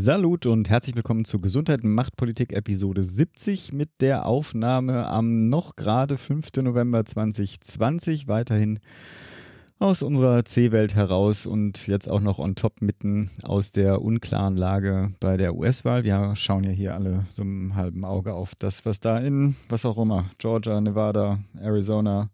Salut und herzlich willkommen zu Gesundheit und Machtpolitik Episode 70 mit der Aufnahme am noch gerade 5. November 2020. Weiterhin aus unserer C-Welt heraus und jetzt auch noch on top mitten aus der unklaren Lage bei der US-Wahl. Wir schauen ja hier alle so einem halben Auge auf das, was da in, was auch immer, Georgia, Nevada, Arizona,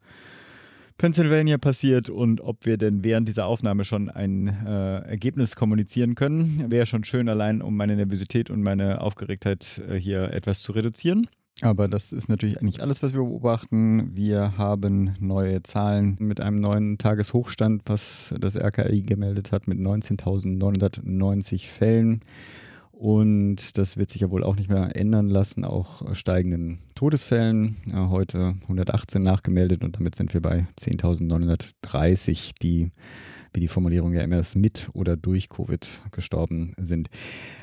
Pennsylvania passiert und ob wir denn während dieser Aufnahme schon ein äh, Ergebnis kommunizieren können. Wäre schon schön allein, um meine Nervosität und meine Aufgeregtheit äh, hier etwas zu reduzieren. Aber das ist natürlich eigentlich alles, was wir beobachten. Wir haben neue Zahlen mit einem neuen Tageshochstand, was das RKI gemeldet hat, mit 19.990 Fällen. Und das wird sich ja wohl auch nicht mehr ändern lassen, auch steigenden Todesfällen. Heute 118 nachgemeldet und damit sind wir bei 10.930, die wie die Formulierung ja immer ist, mit oder durch Covid gestorben sind.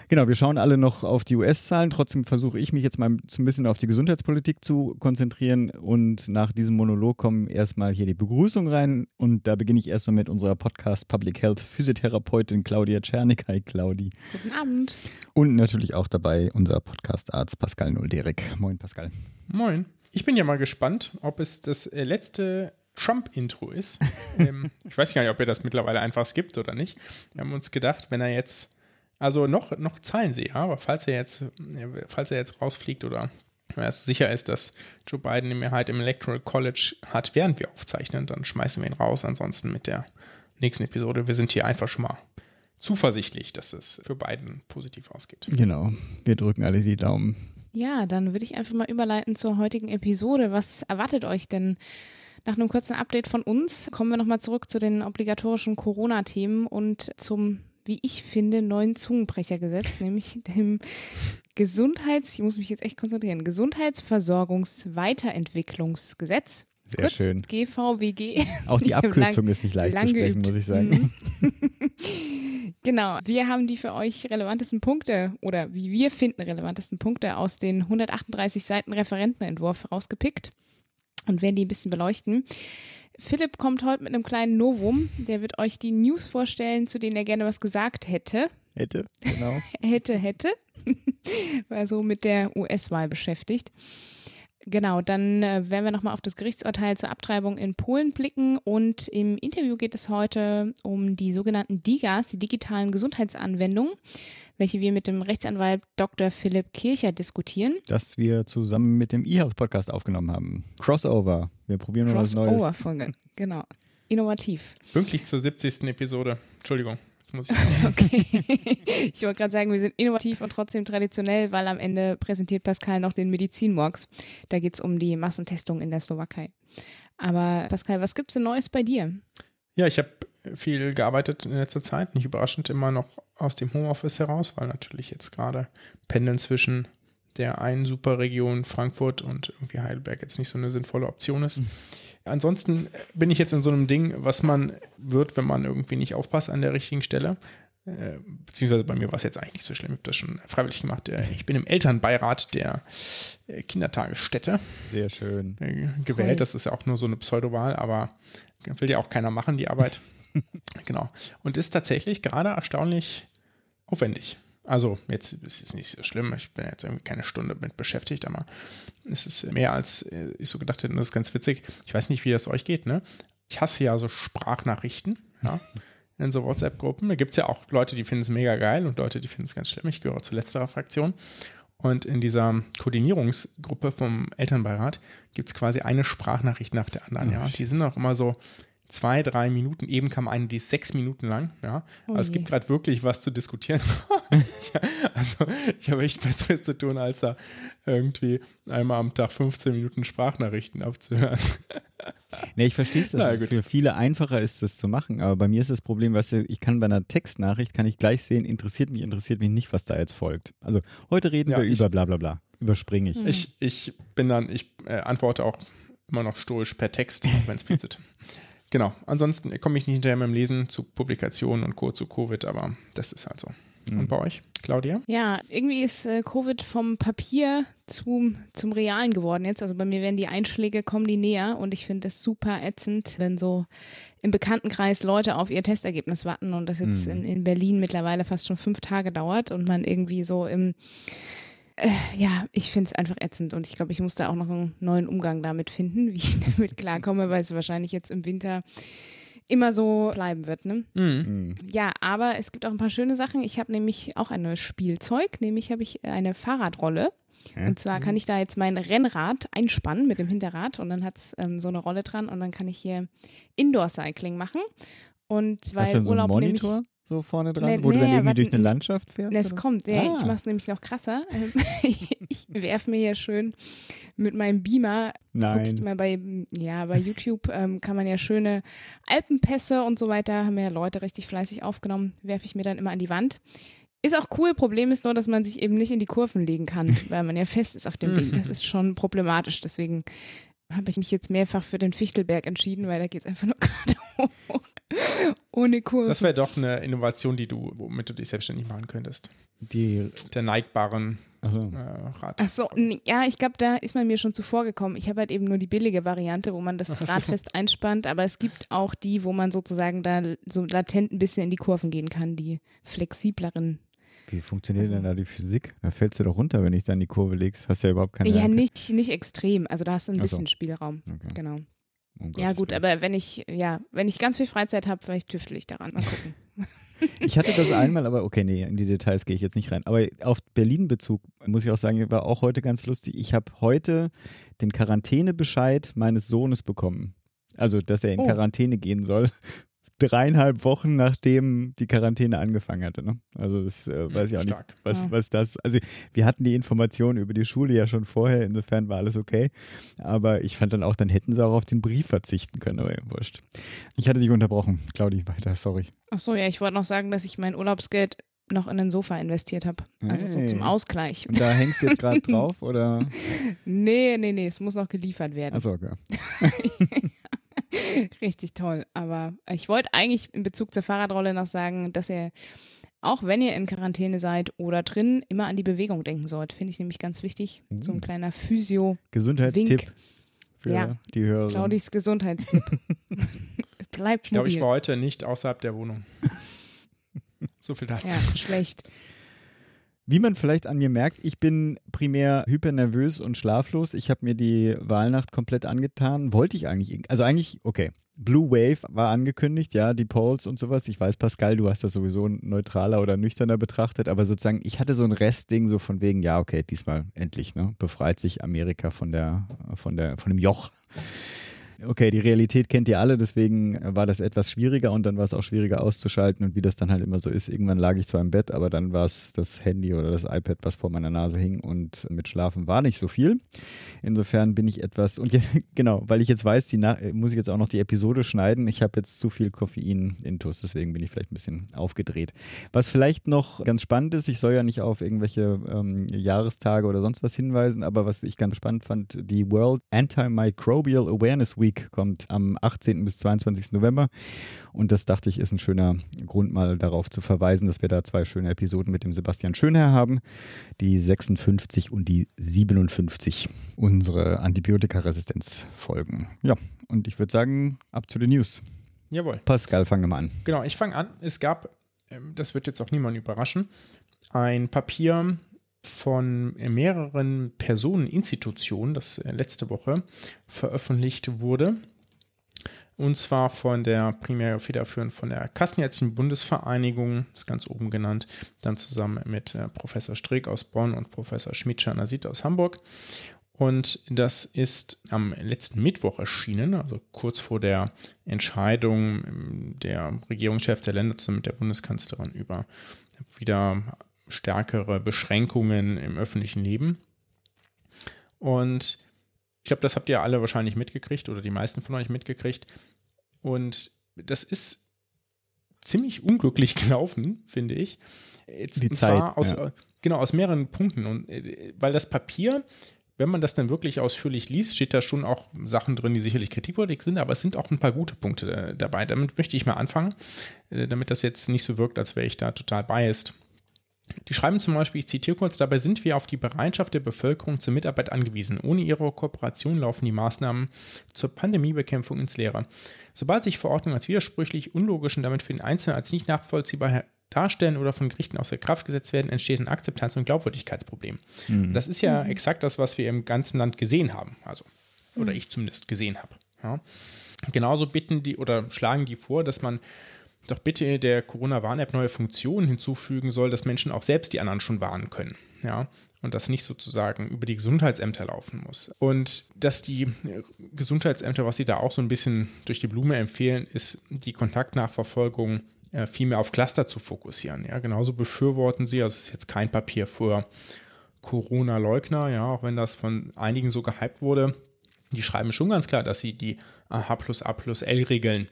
Genau, wir schauen alle noch auf die US-Zahlen. Trotzdem versuche ich mich jetzt mal so ein bisschen auf die Gesundheitspolitik zu konzentrieren. Und nach diesem Monolog kommen erstmal hier die Begrüßung rein. Und da beginne ich erstmal mit unserer Podcast Public Health Physiotherapeutin Claudia Czernik. Hi Claudi. Guten Abend. Und natürlich auch dabei unser Podcast-Arzt Pascal Nulderek. Moin Pascal. Moin. Ich bin ja mal gespannt, ob es das äh, letzte Trump-Intro ist. ähm, ich weiß gar nicht, ob er das mittlerweile einfach skippt oder nicht. Wir haben uns gedacht, wenn er jetzt, also noch, noch zahlen sie, ja, aber falls er jetzt, falls er jetzt rausfliegt oder wenn er sicher ist, dass Joe Biden die Mehrheit im Electoral College hat, während wir aufzeichnen, dann schmeißen wir ihn raus. Ansonsten mit der nächsten Episode. Wir sind hier einfach schon mal zuversichtlich, dass es für Biden positiv ausgeht. Genau. Wir drücken alle die Daumen. Ja, dann würde ich einfach mal überleiten zur heutigen Episode. Was erwartet euch denn nach einem kurzen Update von uns kommen wir nochmal zurück zu den obligatorischen Corona-Themen und zum, wie ich finde, neuen Zungenbrechergesetz, nämlich dem Gesundheits, ich muss mich jetzt echt konzentrieren, Gesundheitsversorgungsweiterentwicklungsgesetz. Sehr Kurz schön. GVWG. Auch die Abkürzung lang, ist nicht leicht zu sprechen, geübt. muss ich sagen. genau. Wir haben die für euch relevantesten Punkte oder wie wir finden relevantesten Punkte aus den 138 Seiten Referentenentwurf rausgepickt und werden die ein bisschen beleuchten. Philipp kommt heute mit einem kleinen Novum. Der wird euch die News vorstellen, zu denen er gerne was gesagt hätte. Hätte, genau. hätte, hätte. War so mit der US-Wahl beschäftigt. Genau, dann äh, werden wir nochmal auf das Gerichtsurteil zur Abtreibung in Polen blicken und im Interview geht es heute um die sogenannten DIGAs, die digitalen Gesundheitsanwendungen welche wir mit dem Rechtsanwalt Dr. Philipp Kircher diskutieren. Das wir zusammen mit dem eHealth-Podcast aufgenommen haben. Crossover. Wir probieren mal was Neues. Crossover-Folge, genau. Innovativ. Pünktlich zur 70. Episode. Entschuldigung. Jetzt muss ich. okay. Ich wollte gerade sagen, wir sind innovativ und trotzdem traditionell, weil am Ende präsentiert Pascal noch den Medizinmorgs. Da geht es um die Massentestung in der Slowakei. Aber Pascal, was gibt es denn Neues bei dir? Ja, ich habe viel gearbeitet in letzter Zeit, nicht überraschend immer noch aus dem Homeoffice heraus, weil natürlich jetzt gerade Pendeln zwischen der einen Superregion Frankfurt und irgendwie Heidelberg jetzt nicht so eine sinnvolle Option ist. Mhm. Ansonsten bin ich jetzt in so einem Ding, was man wird, wenn man irgendwie nicht aufpasst an der richtigen Stelle. Äh, beziehungsweise bei mir war es jetzt eigentlich nicht so schlimm, ich habe das schon freiwillig gemacht. Äh, ich bin im Elternbeirat der äh, Kindertagesstätte. Sehr schön. Gewählt, cool. das ist ja auch nur so eine Pseudowahl, aber will ja auch keiner machen, die Arbeit. genau. Und ist tatsächlich gerade erstaunlich aufwendig. Also, jetzt ist es nicht so schlimm. Ich bin jetzt irgendwie keine Stunde mit beschäftigt, aber es ist mehr als ich so gedacht hätte. Und das ist ganz witzig. Ich weiß nicht, wie das euch geht, ne? Ich hasse ja so Sprachnachrichten, ja. In so WhatsApp-Gruppen. Da gibt es ja auch Leute, die finden es mega geil und Leute, die finden es ganz schlimm. Ich gehöre zu letzterer Fraktion. Und in dieser Koordinierungsgruppe vom Elternbeirat gibt es quasi eine Sprachnachricht nach der anderen. Ja, die sind auch immer so, zwei, drei Minuten. Eben kam eine, die ist sechs Minuten lang. Ja, oh also es gibt gerade wirklich was zu diskutieren. also ich habe echt Besseres zu tun, als da irgendwie einmal am Tag 15 Minuten Sprachnachrichten aufzuhören. nee, ich verstehe es, dass es für viele einfacher ist, das zu machen. Aber bei mir ist das Problem, weißt du, ich kann bei einer Textnachricht, kann ich gleich sehen, interessiert mich, interessiert mich nicht, was da jetzt folgt. Also heute reden ja, wir über bla bla bla. Überspringe ich. Ich, ich bin dann, ich äh, antworte auch immer noch stoisch per Text, wenn es viel zu Genau. Ansonsten komme ich nicht hinterher mit dem Lesen zu Publikationen und Co. zu Covid, aber das ist halt so. Mhm. Und bei euch, Claudia? Ja, irgendwie ist äh, Covid vom Papier zum, zum Realen geworden jetzt. Also bei mir werden die Einschläge, kommen die näher und ich finde es super ätzend, wenn so im Bekanntenkreis Leute auf ihr Testergebnis warten und das jetzt mhm. in, in Berlin mittlerweile fast schon fünf Tage dauert und man irgendwie so im äh, ja, ich finde es einfach ätzend und ich glaube, ich muss da auch noch einen neuen Umgang damit finden, wie ich damit klarkomme, weil es wahrscheinlich jetzt im Winter immer so bleiben wird. Ne? Mhm. mhm. Ja, aber es gibt auch ein paar schöne Sachen. Ich habe nämlich auch ein neues Spielzeug, nämlich habe ich eine Fahrradrolle. Ja. Und zwar kann ich da jetzt mein Rennrad einspannen mit dem Hinterrad und dann hat es ähm, so eine Rolle dran und dann kann ich hier Indoor-Cycling machen. Und weil Hast du so Urlaub Monitor? So vorne dran, nee, wo nee, du dann irgendwie durch eine Landschaft fährst? Das oder? kommt, ja, ah. ich mache es nämlich noch krasser. ich werfe mir hier schön mit meinem Beamer. Nein. Mal bei, ja, bei YouTube ähm, kann man ja schöne Alpenpässe und so weiter, haben ja Leute richtig fleißig aufgenommen, werfe ich mir dann immer an die Wand. Ist auch cool. Problem ist nur, dass man sich eben nicht in die Kurven legen kann, weil man ja fest ist auf dem Ding. Das ist schon problematisch. Deswegen habe ich mich jetzt mehrfach für den Fichtelberg entschieden, weil da geht es einfach nur gerade hoch. Ohne Kurve. Das wäre doch eine Innovation, die du, womit du dich selbstständig machen könntest. Die der neigbaren so. äh, Rad. Ach so, ja, ich glaube, da ist man mir schon zuvor gekommen. Ich habe halt eben nur die billige Variante, wo man das so. Rad fest einspannt, aber es gibt auch die, wo man sozusagen da so latent ein bisschen in die Kurven gehen kann, die flexibleren wie funktioniert also, denn da die Physik? Da fällst du doch runter, wenn ich dann die Kurve legst. Hast ja überhaupt keine. Ja, nicht, nicht extrem. Also da hast du ein bisschen so. Spielraum. Okay. Genau. Um ja, gut, Willen. aber wenn ich, ja, wenn ich ganz viel Freizeit habe, vielleicht tüftel ich daran. Mal gucken. Ich hatte das einmal, aber okay, nee, in die Details gehe ich jetzt nicht rein. Aber auf Berlin-Bezug muss ich auch sagen, war auch heute ganz lustig. Ich habe heute den Quarantänebescheid meines Sohnes bekommen. Also, dass er in oh. Quarantäne gehen soll, dreieinhalb Wochen, nachdem die Quarantäne angefangen hatte. Ne? Also das äh, weiß ich auch Stark. nicht, was, ja. was das. Also wir hatten die Informationen über die Schule ja schon vorher, insofern war alles okay. Aber ich fand dann auch, dann hätten sie auch auf den Brief verzichten können, aber ja, wurscht. Ich hatte dich unterbrochen, Claudi, weiter, sorry. Achso, ja, ich wollte noch sagen, dass ich mein Urlaubsgeld noch in ein Sofa investiert habe. Also hey. so zum Ausgleich. Und da hängst du jetzt gerade drauf, oder? Nee, nee, nee, es muss noch geliefert werden. Achso, okay. Richtig toll. Aber ich wollte eigentlich in Bezug zur Fahrradrolle noch sagen, dass ihr, auch wenn ihr in Quarantäne seid oder drin, immer an die Bewegung denken sollt. Finde ich nämlich ganz wichtig. So ein uh. kleiner Physio. Gesundheitstipp für ja, die Hörer. Claudis Gesundheitstipp. Bleibt Ich glaube, ich war heute nicht außerhalb der Wohnung. so viel dazu. Ja, schlecht. Wie man vielleicht an mir merkt, ich bin primär hypernervös und schlaflos. Ich habe mir die Wahlnacht komplett angetan. Wollte ich eigentlich, also eigentlich, okay. Blue Wave war angekündigt, ja, die Polls und sowas. Ich weiß, Pascal, du hast das sowieso neutraler oder nüchterner betrachtet, aber sozusagen, ich hatte so ein Restding so von wegen, ja, okay, diesmal endlich, ne, befreit sich Amerika von der, von der, von dem Joch okay, die Realität kennt ihr alle, deswegen war das etwas schwieriger und dann war es auch schwieriger auszuschalten und wie das dann halt immer so ist. Irgendwann lag ich zwar im Bett, aber dann war es das Handy oder das iPad, was vor meiner Nase hing und mit Schlafen war nicht so viel. Insofern bin ich etwas, und genau, weil ich jetzt weiß, die muss ich jetzt auch noch die Episode schneiden. Ich habe jetzt zu viel Koffein intus, deswegen bin ich vielleicht ein bisschen aufgedreht. Was vielleicht noch ganz spannend ist, ich soll ja nicht auf irgendwelche ähm, Jahrestage oder sonst was hinweisen, aber was ich ganz spannend fand, die World Antimicrobial Awareness Week Musik kommt am 18. bis 22. November. Und das dachte ich, ist ein schöner Grund, mal darauf zu verweisen, dass wir da zwei schöne Episoden mit dem Sebastian Schönherr haben. Die 56 und die 57. Unsere Antibiotikaresistenz-Folgen. Ja, und ich würde sagen, ab zu den News. Jawohl. Pascal, fang mal an. Genau, ich fange an. Es gab, ähm, das wird jetzt auch niemand überraschen, ein Papier von mehreren Personeninstitutionen, das äh, letzte Woche veröffentlicht wurde. Und zwar von der primär federführend von der Kassenärztlichen Bundesvereinigung, ist ganz oben genannt, dann zusammen mit äh, Professor Strick aus Bonn und Professor Schmidt-Schanasit aus Hamburg. Und das ist am letzten Mittwoch erschienen, also kurz vor der Entscheidung ähm, der Regierungschef der Länder zusammen mit der Bundeskanzlerin über wieder stärkere Beschränkungen im öffentlichen Leben. Und ich glaube, das habt ihr alle wahrscheinlich mitgekriegt oder die meisten von euch mitgekriegt. Und das ist ziemlich unglücklich gelaufen, finde ich. Jetzt, die Zeit, aus, ja. genau, aus mehreren Punkten. Und äh, weil das Papier, wenn man das dann wirklich ausführlich liest, steht da schon auch Sachen drin, die sicherlich kritikwürdig sind, aber es sind auch ein paar gute Punkte äh, dabei. Damit möchte ich mal anfangen, äh, damit das jetzt nicht so wirkt, als wäre ich da total biased Die schreiben zum Beispiel, ich zitiere kurz, dabei sind wir auf die Bereitschaft der Bevölkerung zur Mitarbeit angewiesen. Ohne ihre Kooperation laufen die Maßnahmen zur Pandemiebekämpfung ins Leere. Sobald sich Verordnungen als widersprüchlich, unlogisch und damit für den Einzelnen als nicht nachvollziehbar darstellen oder von Gerichten außer Kraft gesetzt werden, entsteht ein Akzeptanz- und Glaubwürdigkeitsproblem. Mhm. Das ist ja exakt das, was wir im ganzen Land gesehen haben. Also, oder mhm. ich zumindest gesehen habe. Ja. Genauso bitten die oder schlagen die vor, dass man doch bitte der Corona-Warn-App neue Funktionen hinzufügen soll, dass Menschen auch selbst die anderen schon warnen können. Ja, und das nicht sozusagen über die Gesundheitsämter laufen muss. Und dass die Gesundheitsämter, was sie da auch so ein bisschen durch die Blume empfehlen, ist die Kontaktnachverfolgung äh, viel mehr auf Cluster zu fokussieren. Ja, genauso befürworten sie, also es ist jetzt kein Papier für Corona-Leugner, ja, auch wenn das von einigen so gehypt wurde. Die schreiben schon ganz klar, dass sie die AH plus A plus L-Regeln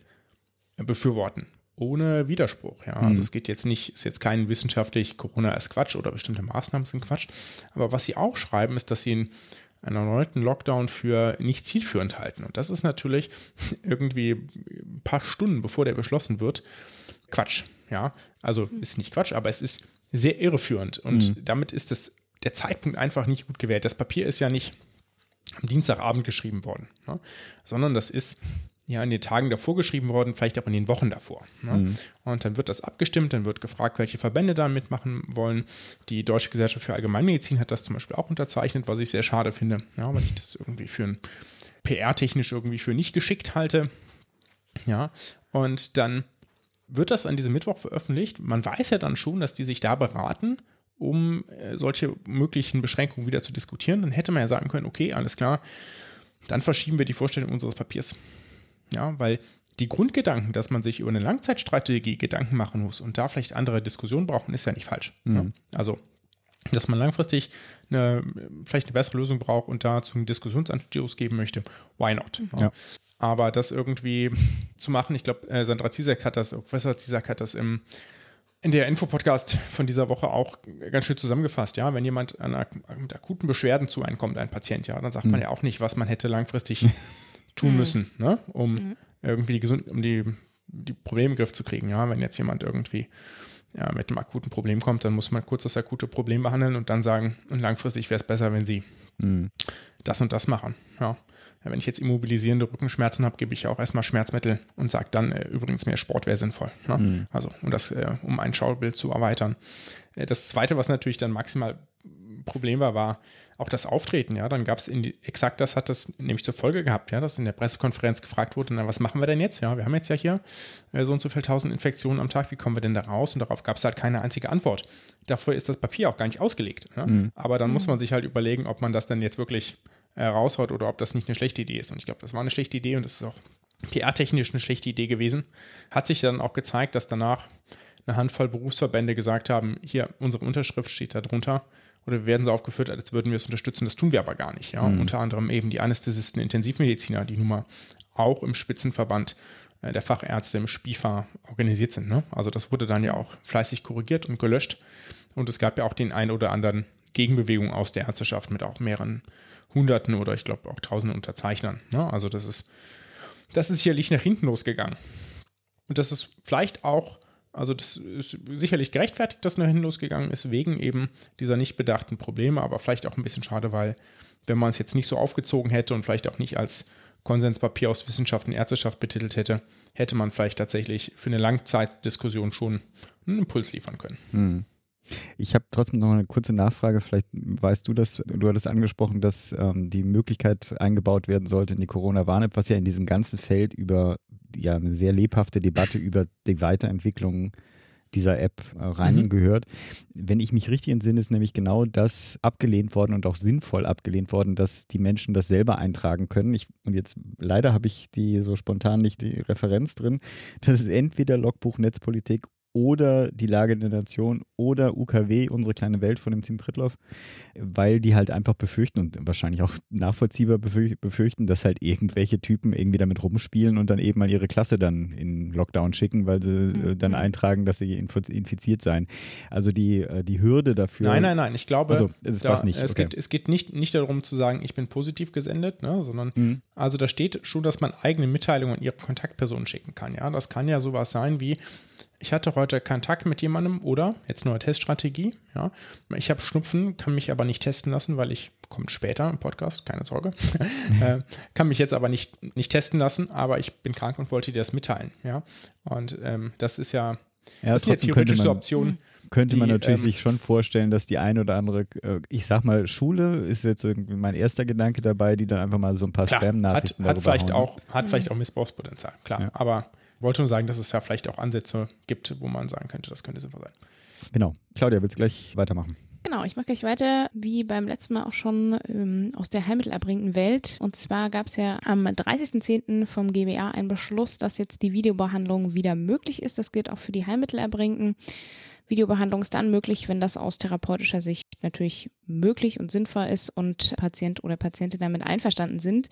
befürworten ohne Widerspruch. Ja. Also mhm. es geht jetzt nicht, ist jetzt kein wissenschaftlich, Corona ist Quatsch oder bestimmte Maßnahmen sind Quatsch. Aber was sie auch schreiben, ist, dass sie einen, einen erneuten Lockdown für nicht zielführend halten. Und das ist natürlich irgendwie ein paar Stunden, bevor der beschlossen wird, Quatsch. Ja, also ist nicht Quatsch, aber es ist sehr irreführend. Und mhm. damit ist das, der Zeitpunkt einfach nicht gut gewählt. Das Papier ist ja nicht am Dienstagabend geschrieben worden, ne? sondern das ist ja in den Tagen davor geschrieben worden, vielleicht auch in den Wochen davor. Ne? Mhm. Und dann wird das abgestimmt, dann wird gefragt, welche Verbände da mitmachen wollen. Die Deutsche Gesellschaft für Allgemeinmedizin hat das zum Beispiel auch unterzeichnet, was ich sehr schade finde, ja, weil ich das irgendwie für ein PR-technisch irgendwie für nicht geschickt halte. Ja, und dann wird das an diesem Mittwoch veröffentlicht. Man weiß ja dann schon, dass die sich da beraten, um äh, solche möglichen Beschränkungen wieder zu diskutieren. Dann hätte man ja sagen können, okay, alles klar, dann verschieben wir die Vorstellung unseres Papiers. Ja, weil die Grundgedanken, dass man sich über eine Langzeitstrategie Gedanken machen muss und da vielleicht andere Diskussionen brauchen, ist ja nicht falsch. Mhm. Ja? Also, dass man langfristig eine, vielleicht eine bessere Lösung braucht und dazu einen Diskussionsanstoß geben möchte, why not? Ja. Ja. Aber das irgendwie zu machen, ich glaube, äh, Sandra Zizek hat das, Professor Zizek hat das im in der Infopodcast von dieser Woche auch ganz schön zusammengefasst. Ja, wenn jemand an, mit akuten Beschwerden zu einem kommt, ein Patient, ja, dann sagt mhm. man ja auch nicht, was man hätte langfristig tun mhm. müssen, ne? um mhm. irgendwie die, Gesund um die, die Probleme im Griff zu kriegen. Ja, wenn jetzt jemand irgendwie ja, mit einem akuten Problem kommt, dann muss man kurz das akute Problem behandeln und dann sagen, und langfristig wäre es besser, wenn sie mhm. das und das machen. Ja. ja. wenn ich jetzt immobilisierende Rückenschmerzen habe, gebe ich auch erstmal Schmerzmittel und sage dann, äh, übrigens mehr Sport wäre sinnvoll. Ne? Mhm. Also, um das, äh, um ein Schaubild zu erweitern. Äh, das zweite, was natürlich dann maximal Problem war, war auch das Auftreten. Ja, dann gab es exakt das hat das nämlich zur Folge gehabt, ja, dass in der Pressekonferenz gefragt wurde, na, was machen wir denn jetzt? Ja, wir haben jetzt ja hier äh, so und so viele tausend Infektionen am Tag, wie kommen wir denn da raus? Und darauf gab es halt keine einzige Antwort. Dafür ist das Papier auch gar nicht ausgelegt. Ja? Mhm. Aber dann mhm. muss man sich halt überlegen, ob man das dann jetzt wirklich äh, raushaut oder ob das nicht eine schlechte Idee ist. Und ich glaube, das war eine schlechte Idee und das ist auch PR-technisch eine schlechte Idee gewesen. Hat sich dann auch gezeigt, dass danach eine Handvoll Berufsverbände gesagt haben, hier, unsere Unterschrift steht da drunter oder werden so aufgeführt, als würden wir es unterstützen. Das tun wir aber gar nicht. Ja? Mhm. Unter anderem eben die Anästhesisten, Intensivmediziner, die nun mal auch im Spitzenverband äh, der Fachärzte im SPIFA organisiert sind. Ne? Also das wurde dann ja auch fleißig korrigiert und gelöscht. Und es gab ja auch den einen oder anderen Gegenbewegung aus der Ärzteschaft mit auch mehreren Hunderten oder ich glaube auch Tausenden Unterzeichnern. Ne? Also das ist, das ist sicherlich nach hinten losgegangen. Und das ist vielleicht auch also das ist sicherlich gerechtfertigt, dass nach hinten losgegangen ist, wegen eben dieser nicht bedachten Probleme, aber vielleicht auch ein bisschen schade, weil wenn man es jetzt nicht so aufgezogen hätte und vielleicht auch nicht als Konsenspapier aus Wissenschaft und Ärzteschaft betitelt hätte, hätte man vielleicht tatsächlich für eine Langzeitdiskussion schon einen Impuls liefern können. Hm. Ich habe trotzdem noch eine kurze Nachfrage. Vielleicht weißt du das, du hattest angesprochen, dass ähm, die Möglichkeit eingebaut werden sollte in die Corona-Warn-App, was ja in diesem ganzen Feld über ja eine sehr lebhafte Debatte über die Weiterentwicklung dieser App äh, reingehört. Mhm. Wenn ich mich richtig entsinne, ist nämlich genau das abgelehnt worden und auch sinnvoll abgelehnt worden, dass die Menschen das selber eintragen können. Ich, und jetzt leider habe ich die so spontan nicht die Referenz drin. Das ist entweder Logbuch Netzpolitik oder die Lage der Nation oder UKW, unsere kleine Welt von dem Team Pritloff, weil die halt einfach befürchten und wahrscheinlich auch nachvollziehbar befürchten, dass halt irgendwelche Typen irgendwie damit rumspielen und dann eben mal ihre Klasse dann in Lockdown schicken, weil sie äh, mhm. dann eintragen, dass sie infiziert seien. Also die, äh, die Hürde dafür. Nein, nein, nein. Ich glaube, also, es, da, nicht. es, okay. geht, es geht nicht, nicht darum zu sagen, ich bin positiv gesendet, ne, sondern mhm. also da steht schon, dass man eigene Mitteilungen an ihre Kontaktpersonen schicken kann. Ja, das kann ja sowas sein wie ich hatte heute Kontakt mit jemandem oder jetzt neue Teststrategie. Ja, ich habe Schnupfen, kann mich aber nicht testen lassen, weil ich kommt später im Podcast, keine Sorge. äh, kann mich jetzt aber nicht, nicht testen lassen, aber ich bin krank und wollte dir das mitteilen. Ja, und ähm, das ist ja, ja das ist eine theoretische Option könnte man natürlich ähm, sich schon vorstellen, dass die ein oder andere, äh, ich sag mal, Schule ist jetzt irgendwie mein erster Gedanke dabei, die dann einfach mal so ein paar Spam-Nachrichten hat, hat vielleicht hauen. auch Hat vielleicht auch Missbrauchspotenzial, klar. Ja. Aber wollte nur sagen, dass es ja vielleicht auch Ansätze gibt, wo man sagen könnte, das könnte sinnvoll sein. Genau. Claudia, willst du gleich weitermachen? Genau, ich mache gleich weiter, wie beim letzten Mal auch schon ähm, aus der heilmittelerbringenden Welt. Und zwar gab es ja am 30.10. vom GBA einen Beschluss, dass jetzt die Videobehandlung wieder möglich ist. Das gilt auch für die Heilmittelerbringenden. Videobehandlung ist dann möglich, wenn das aus therapeutischer Sicht natürlich möglich und sinnvoll ist und Patient oder Patientin damit einverstanden sind.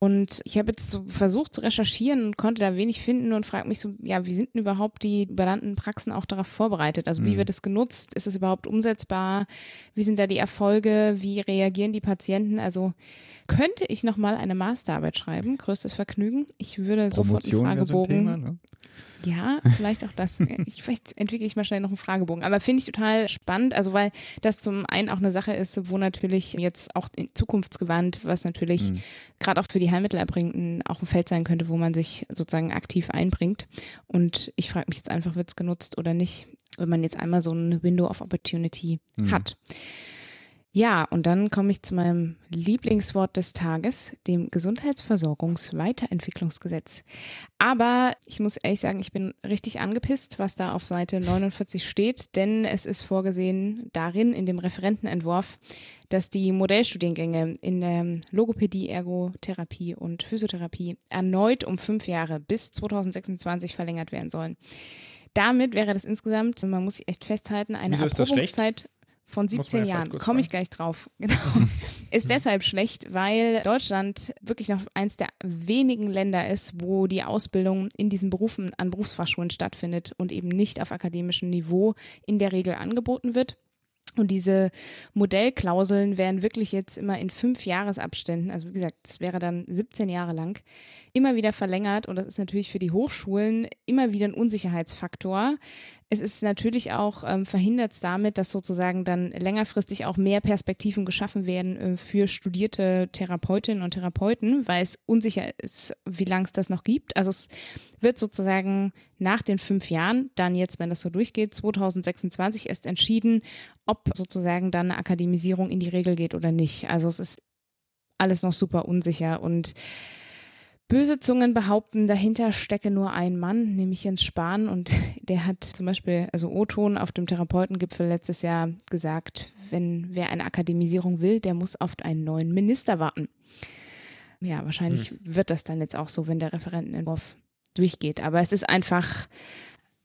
Und ich habe jetzt so versucht zu recherchieren und konnte da wenig finden und frage mich so, ja, wie sind denn überhaupt die benannten Praxen auch darauf vorbereitet? Also wie mhm. wird es genutzt? Ist es überhaupt umsetzbar? Wie sind da die Erfolge? Wie reagieren die Patienten? Also könnte ich nochmal eine Masterarbeit schreiben? Größtes Vergnügen. Ich würde Promotion sofort einen Fragebogen. Thema, ne? Ja, vielleicht auch das. Ich, vielleicht entwickle ich mal schnell noch einen Fragebogen. Aber finde ich total spannend, also weil das zum einen auch eine Sache ist, wo natürlich jetzt auch zukunftsgewandt, was natürlich mhm. gerade auch für die Heilmittelerbringenden auch ein Feld sein könnte, wo man sich sozusagen aktiv einbringt. Und ich frage mich jetzt einfach, wird es genutzt oder nicht, wenn man jetzt einmal so eine Window of Opportunity mhm. hat. Ja, und dann komme ich zu meinem Lieblingswort des Tages, dem Gesundheitsversorgungsweiterentwicklungsgesetz. Aber ich muss ehrlich sagen, ich bin richtig angepisst, was da auf Seite 49 steht, denn es ist vorgesehen darin, in dem Referentenentwurf, dass die Modellstudiengänge in der Logopädie, Ergotherapie und Physiotherapie erneut um fünf Jahre bis 2026 verlängert werden sollen. Damit wäre das insgesamt, man muss sich echt festhalten, eine Wieso Erprobungszeit von 17 ja Jahren, komme ich gleich drauf, genau, ist deshalb schlecht, weil Deutschland wirklich noch eins der wenigen Länder ist, wo die Ausbildung in diesen Berufen an Berufsfachschulen stattfindet und eben nicht auf akademischem Niveau in der Regel angeboten wird. Und diese Modellklauseln werden wirklich jetzt immer in fünf Jahresabständen, also wie gesagt, das wäre dann 17 Jahre lang, immer wieder verlängert. Und das ist natürlich für die Hochschulen immer wieder ein Unsicherheitsfaktor, es ist natürlich auch ähm, verhindert damit, dass sozusagen dann längerfristig auch mehr Perspektiven geschaffen werden äh, für studierte Therapeutinnen und Therapeuten, weil es unsicher ist, wie lange es das noch gibt. Also es wird sozusagen nach den fünf Jahren, dann jetzt, wenn das so durchgeht, 2026 erst entschieden, ob sozusagen dann eine Akademisierung in die Regel geht oder nicht. Also es ist alles noch super unsicher und Böse Zungen behaupten, dahinter stecke nur ein Mann, nämlich Jens Spahn. Und der hat zum Beispiel, also O-Ton auf dem Therapeutengipfel letztes Jahr gesagt, wenn wer eine Akademisierung will, der muss auf einen neuen Minister warten. Ja, wahrscheinlich hm. wird das dann jetzt auch so, wenn der Referentenentwurf durchgeht. Aber es ist einfach,